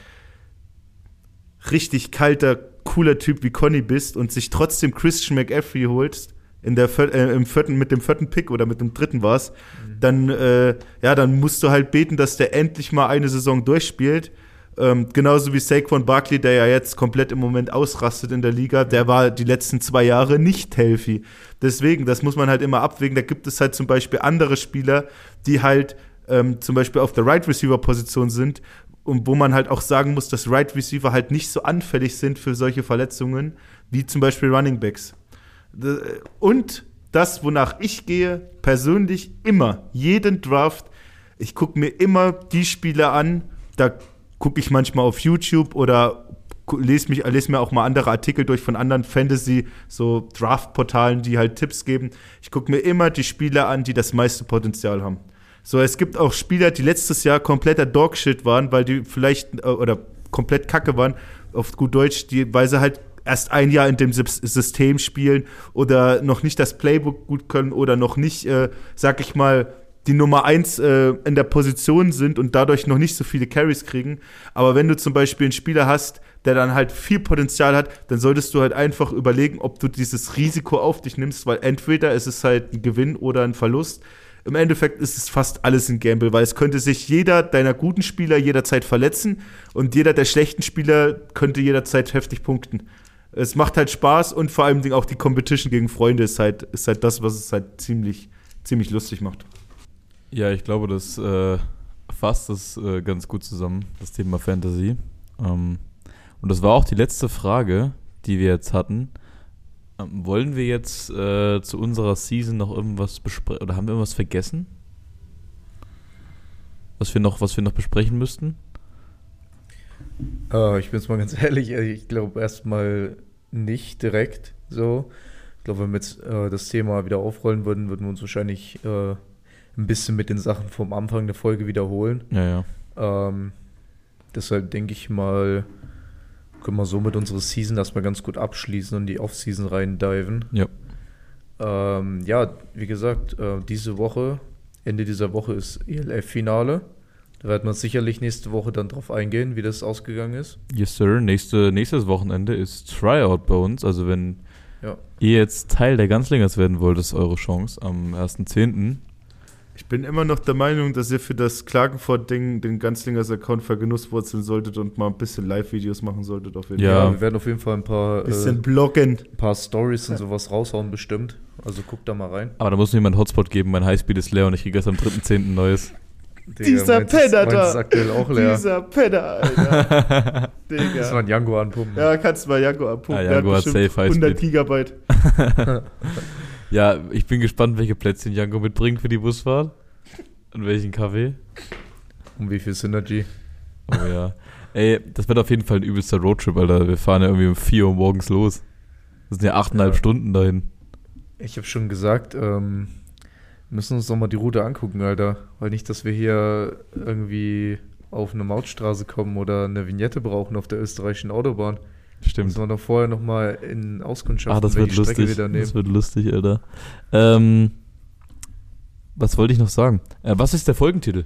richtig kalter, cooler Typ wie Conny bist und sich trotzdem Christian McAfee holst, in der äh, im vierten, mit dem vierten Pick oder mit dem dritten war es, mhm. dann, äh, ja, dann musst du halt beten, dass der endlich mal eine Saison durchspielt. Ähm, genauso wie Saquon Barkley, der ja jetzt komplett im Moment ausrastet in der Liga, der war die letzten zwei Jahre nicht healthy. Deswegen, das muss man halt immer abwägen. Da gibt es halt zum Beispiel andere Spieler, die halt ähm, zum Beispiel auf der Right Receiver Position sind und wo man halt auch sagen muss, dass Right Receiver halt nicht so anfällig sind für solche Verletzungen wie zum Beispiel Running Backs. Und das, wonach ich gehe, persönlich immer, jeden Draft, ich gucke mir immer die Spiele an, da gucke ich manchmal auf YouTube oder lese, mich, lese mir auch mal andere Artikel durch von anderen Fantasy, so Draft-Portalen, die halt Tipps geben. Ich gucke mir immer die Spieler an, die das meiste Potenzial haben. So, es gibt auch Spieler, die letztes Jahr kompletter Dogshit waren, weil die vielleicht, äh, oder komplett kacke waren, auf gut Deutsch, die, weil sie halt erst ein Jahr in dem System spielen oder noch nicht das Playbook gut können oder noch nicht, äh, sag ich mal, die Nummer eins äh, in der Position sind und dadurch noch nicht so viele Carries kriegen. Aber wenn du zum Beispiel einen Spieler hast, der dann halt viel Potenzial hat, dann solltest du halt einfach überlegen, ob du dieses Risiko auf dich nimmst, weil entweder ist es halt ein Gewinn oder ein Verlust. im Endeffekt ist es fast alles ein Gamble, weil es könnte sich jeder deiner guten Spieler jederzeit verletzen und jeder der schlechten Spieler könnte jederzeit heftig punkten. Es macht halt Spaß und vor allem auch die Competition gegen Freunde ist halt, ist halt das, was es halt ziemlich, ziemlich lustig macht.
Ja, ich glaube, das äh, fasst das äh, ganz gut zusammen, das Thema Fantasy. Ähm, und das war auch die letzte Frage, die wir jetzt hatten. Ähm, wollen wir jetzt äh, zu unserer Season noch irgendwas besprechen oder haben wir irgendwas vergessen? Was wir noch, was wir noch besprechen müssten?
Äh, ich bin jetzt mal ganz <laughs> ehrlich, äh, ich glaube erstmal nicht direkt so. Ich glaube, wenn wir jetzt äh, das Thema wieder aufrollen würden, würden wir uns wahrscheinlich äh, ein bisschen mit den Sachen vom Anfang der Folge wiederholen.
Ja,
ja. Ähm, deshalb denke ich mal, können wir somit unsere Season erstmal ganz gut abschließen und die Off-Season rein diven.
Ja.
Ähm, ja, wie gesagt, äh, diese Woche, Ende dieser Woche ist ELF-Finale. Da wird man sicherlich nächste Woche dann drauf eingehen, wie das ausgegangen ist.
Yes, Sir. Nächste, nächstes Wochenende ist Tryout bei uns. Also wenn ja. ihr jetzt Teil der Ganzlingers werden wollt, ist eure Chance am 1.10.
Ich bin immer noch der Meinung, dass ihr für das Klagenfurt-Ding den Ganzlingers-Account vergenusswurzeln solltet und mal ein bisschen Live-Videos machen solltet.
Auf jeden ja, Fall. wir werden auf jeden Fall ein paar,
bisschen äh, bloggen.
ein paar Stories und sowas raushauen, bestimmt. Also guckt da mal rein.
Aber da muss mir jemand Hotspot geben. Mein Highspeed ist leer und ich kriege erst am 3.10. neues.
Digga, Dieser Penner da.
Ist aktuell auch leer.
Dieser Penner, Alter. <laughs>
Digga. Das war ein Django anpumpen.
Ja, kannst du mal Django anpumpen.
Ah, Django hat safe
100 Gigabyte. <laughs>
ja, ich bin gespannt, welche Plätzchen Django mitbringt für die Busfahrt. Und welchen Kaffee?
Und wie viel Synergy?
Oh ja. Ey, das wird auf jeden Fall ein übelster Roadtrip, Alter. Wir fahren ja irgendwie um 4 Uhr morgens los. Das sind ja 8,5 ja. Stunden dahin.
Ich habe schon gesagt, ähm, wir müssen uns doch mal die Route angucken, Alter. Weil nicht, dass wir hier irgendwie auf eine Mautstraße kommen oder eine Vignette brauchen auf der österreichischen Autobahn.
Stimmt.
Müssen wir doch vorher nochmal in Auskunft
ah, das wird lustig. Das wird lustig, Alter. Ähm, was wollte ich noch sagen? Äh, was ist der Folgentitel?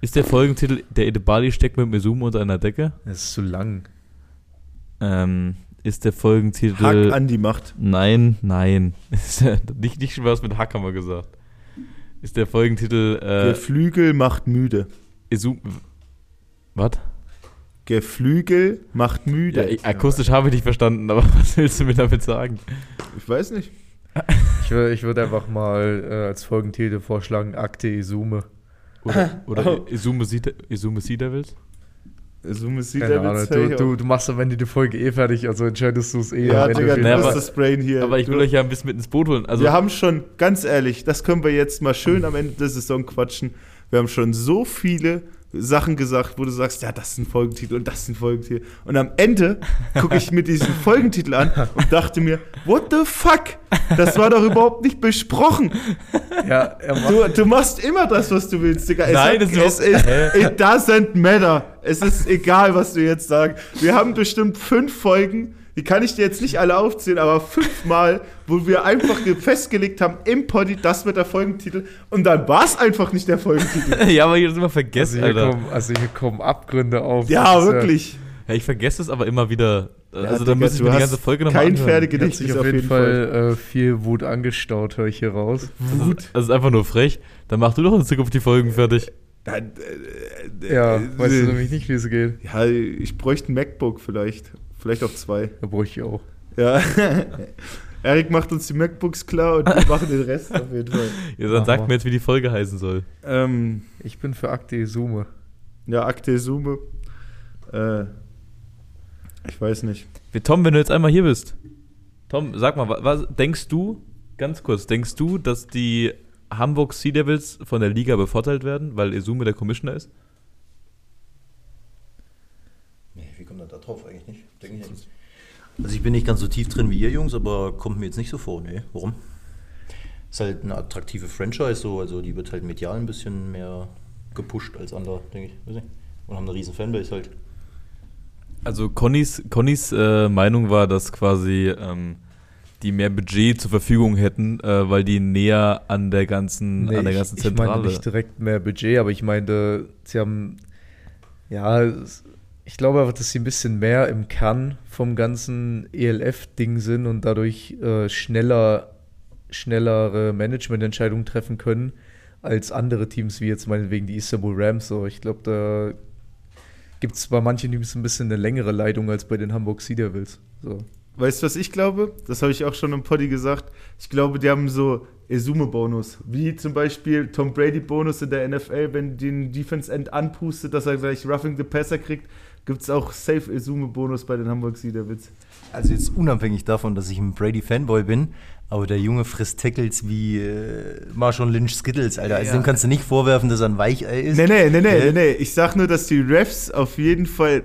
Ist der Folgentitel Der Edebali steckt mit Mesumo unter einer Decke?
Das ist zu lang.
Ähm, ist der Folgentitel.
Hack an die Macht.
Nein, nein. <laughs> nicht, nicht schon was mit Hack haben wir gesagt. Ist der Folgentitel.
Äh, Geflügel macht müde.
Isum. Was?
Geflügel macht müde.
Ja, akustisch habe ich nicht verstanden, aber <laughs> was willst du mir damit sagen?
Ich weiß nicht.
Ich, ich würde einfach mal äh, als Folgentitel vorschlagen: Akte Isume.
Oder, <laughs> oder oh. Isume, Isume Sea Devils?
Isume Sea Devils.
Du, du, du, machst am Ende die Folge eh fertig, also entscheidest du es eh.
Ja, Digga, du bist das Brain hier.
Aber ich will du, euch ja ein bisschen mit ins Boot holen. Also,
wir haben schon, ganz ehrlich, das können wir jetzt mal schön am Ende der Saison quatschen. Wir haben schon so viele Sachen gesagt, wo du sagst, ja, das ist ein Folgentitel und das ist ein Folgentitel. Und am Ende gucke ich mir diesen <laughs> Folgentitel an und dachte mir, what the fuck? Das war doch überhaupt nicht besprochen.
Ja,
du, du machst immer das, was du willst, Digga. Es
Nein,
hat, das ist, ist it doesn't matter. Es ist egal, was du jetzt sagst. Wir haben bestimmt fünf Folgen die kann ich dir jetzt nicht alle aufzählen, aber fünfmal, wo wir einfach festgelegt haben, im Poddy, das wird der Folgentitel. Und dann war es einfach nicht der Folgentitel. <laughs>
ja, aber ich hab's immer vergessen,
also hier, kommen, also hier kommen Abgründe auf.
Ja, wirklich.
Ja, ich vergesse es aber immer wieder. Also ja, da muss ich mir die ganze Folge nochmal
Kein Pferdegedächtnis
auf, auf jeden Fall. Fall. Äh, viel Wut angestaut, höre ich hier raus.
Wut? Das, das ist einfach nur frech. Dann mach du doch in Zukunft die Folgen fertig.
Dann,
äh, äh, ja, weißt du nämlich nicht, wie es geht.
Ja, ich bräuchte ein MacBook vielleicht. Vielleicht auch zwei.
Da brauche ich auch.
Ja. <laughs> Erik macht uns die MacBooks klar und wir machen den Rest auf jeden Fall. <laughs>
Ja, dann sagt mir jetzt, wie die Folge heißen soll.
Ähm,
ich bin für Akte Sume.
Ja, Akte Sume. Äh, ich weiß nicht.
Tom, wenn du jetzt einmal hier bist. Tom, sag mal, was denkst du, ganz kurz, denkst du, dass die Hamburg Sea Devils von der Liga bevorteilt werden, weil Esume der Commissioner ist?
Nee, wie kommt er da drauf eigentlich nicht? Nicht. Also ich bin nicht ganz so tief drin wie ihr Jungs, aber kommt mir jetzt nicht so vor. Nee, warum? Ist halt eine attraktive Franchise, so, also die wird halt medial ein bisschen mehr gepusht als andere, denke ich. Weiß nicht. Und haben eine riesen Fanbase halt.
Also Connys, Connys äh, Meinung war, dass quasi ähm, die mehr Budget zur Verfügung hätten, äh, weil die näher an der ganzen, nee, an der ganzen
ich,
Zentrale.
Ich meine nicht direkt mehr Budget, aber ich meinte, sie haben ja ich glaube einfach, dass sie ein bisschen mehr im Kern vom ganzen ELF-Ding sind und dadurch äh, schneller schnellere Managemententscheidungen treffen können als andere Teams, wie jetzt meinetwegen die Istanbul Rams. So, ich glaube, da gibt es bei manchen Teams ein bisschen eine längere Leitung als bei den Hamburg Sea Devils. So.
Weißt du, was ich glaube? Das habe ich auch schon im Poddy gesagt. Ich glaube, die haben so Esume-Bonus. Wie zum Beispiel Tom Brady-Bonus in der NFL, wenn den Defense-End anpustet, dass er gleich Roughing the Passer kriegt, gibt es auch Safe Esume-Bonus bei den Hamburg Devils.
Also jetzt unabhängig davon, dass ich ein Brady-Fanboy bin, aber der Junge frisst Tackles wie äh, Marshawn Lynch Skittles, Alter. Also
Ja.
dem kannst du nicht vorwerfen, dass er ein Weichei ist.
Nee, nee, nee, nee,
Äh,
nee. Ich sag nur, dass die Refs auf jeden Fall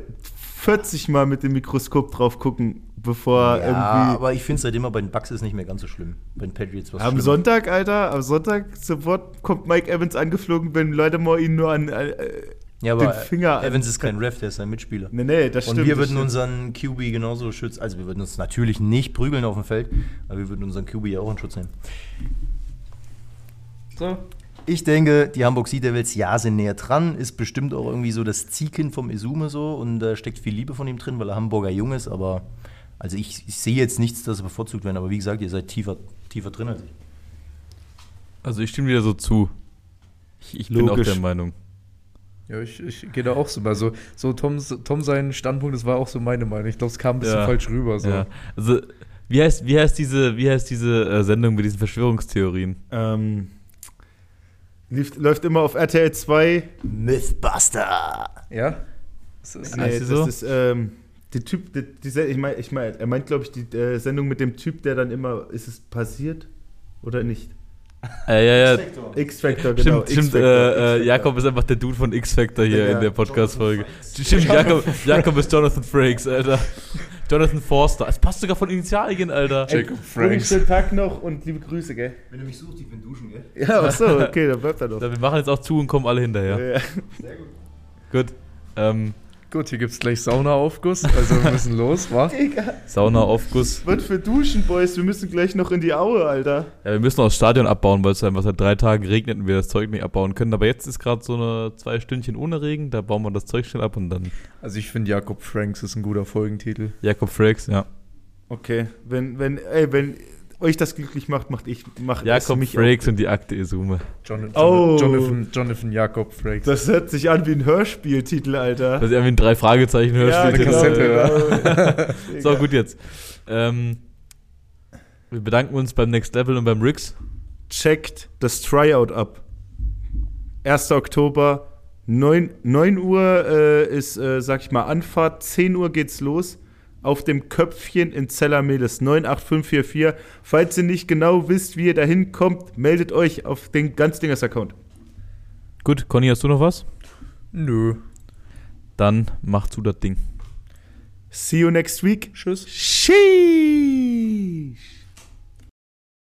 40 Mal mit dem Mikroskop drauf gucken, bevor
Ja,
irgendwie.
aber ich finde seitdem er bei den Bucks ist nicht mehr ganz so schlimm. Bei den Patriots was
Am Sonntag, Alter, am Sonntag sofort kommt Mike Evans angeflogen, wenn Leute mal ihn nur an. Äh,
Ja, aber
den Finger an-
Evans ist kein Ref, der ist ein Mitspieler.
nee, nee, das
Und
stimmt.
wir
das
würden
stimmt.
unseren QB genauso schützen. Also wir würden uns natürlich nicht prügeln auf dem Feld, aber wir würden unseren QB ja auch in Schutz nehmen.
So.
Ich denke, die Hamburg Sea Devils, ja, sind näher dran. Ist bestimmt auch irgendwie so das Ziehkind vom Izume so. Und da steckt viel Liebe von ihm drin, weil er Hamburger Jung ist. Aber also ich, ich sehe jetzt nichts, dass sie bevorzugt werden. Aber wie gesagt, ihr seid tiefer, tiefer drin als ich.
Also ich stimme dir so zu. Ich, ich bin auch der Meinung.
Ja, ich, ich gehe da auch so mal. So, so Toms, Tom sein Standpunkt, das war auch so meine Meinung. Ich glaube, es kam ein bisschen
Ja.
falsch rüber. So.
Ja. Also, wie heißt, wie heißt diese, wie heißt diese äh, Sendung mit diesen Verschwörungstheorien?
Ähm, lief, läuft immer auf RTL 2.
Mythbuster!
Ja? Das ist.
Heißt
Nee, das
so?
ist ähm, die Typ, die, die, ich meine, ich mein, er meint, glaube ich, die äh, Sendung mit dem Typ, der dann immer, ist es passiert oder nicht?
Äh, ja, ja.
X-Factor, genau.
Stimmt, stimmt
X-Factor,
äh, äh. Jakob ist einfach der Dude von X-Factor hier
Ja.
in der Podcast-Folge. Stimmt, Jakob, Jakob ist Jonathan Frakes, Alter. Jonathan Forster. Es passt sogar von Initialien, Alter.
Jacob
Frank.
Franks.
Schönen Tag noch und liebe Grüße, gell?
Wenn du mich suchst, ich bin duschen, gell?
Ja, ach so, okay, dann bleibt er noch.
Wir machen jetzt auch zu und kommen alle hinterher.
Ja.
Gut. Ähm,
Gut, hier gibt es gleich Saunaaufguss, also wir müssen los, wa? <laughs>
Digga,
Sauna-Aufguss.
was für Duschen, Boys, wir müssen gleich noch in die Aue, Alter.
Ja, wir müssen auch das Stadion abbauen, weil es einfach seit drei Tagen regnet und wir das Zeug nicht abbauen können. Aber jetzt ist gerade so eine zwei Stündchen ohne Regen, da bauen wir das Zeug schnell ab und dann
Also ich finde Jakob Franks ist ein guter Folgentitel.
Jakob Frakes, ja.
Okay, wenn, wenn, ey, wenn euch das glücklich macht, macht ich, macht es
Jakob
mich
Frakes
auch.
und die Akte Isume.
John,
Oh.
Jonathan, Jonathan Jakob Franks.
Das hört sich an wie ein Hörspieltitel, Alter.
Das ist irgendwie ein drei Fragezeichen Hörspiel.
eine Kassette,
genau. <laughs>
So, gut jetzt. Ähm, wir bedanken uns beim Next Level und beim Rix.
Checkt das Tryout ab. 1. Oktober, 9, 9 Uhr äh, ist, äh, sag ich mal, Anfahrt, 10 Uhr geht's los. Auf dem Köpfchen in Zellermedes 98544. Falls ihr nicht genau wisst, wie ihr da hinkommt, meldet euch auf den Ganzdingers-Account.
Gut, Conny, hast du noch was?
Nö.
Dann mach zu das Ding.
See you next week.
Tschüss.
Sheesh.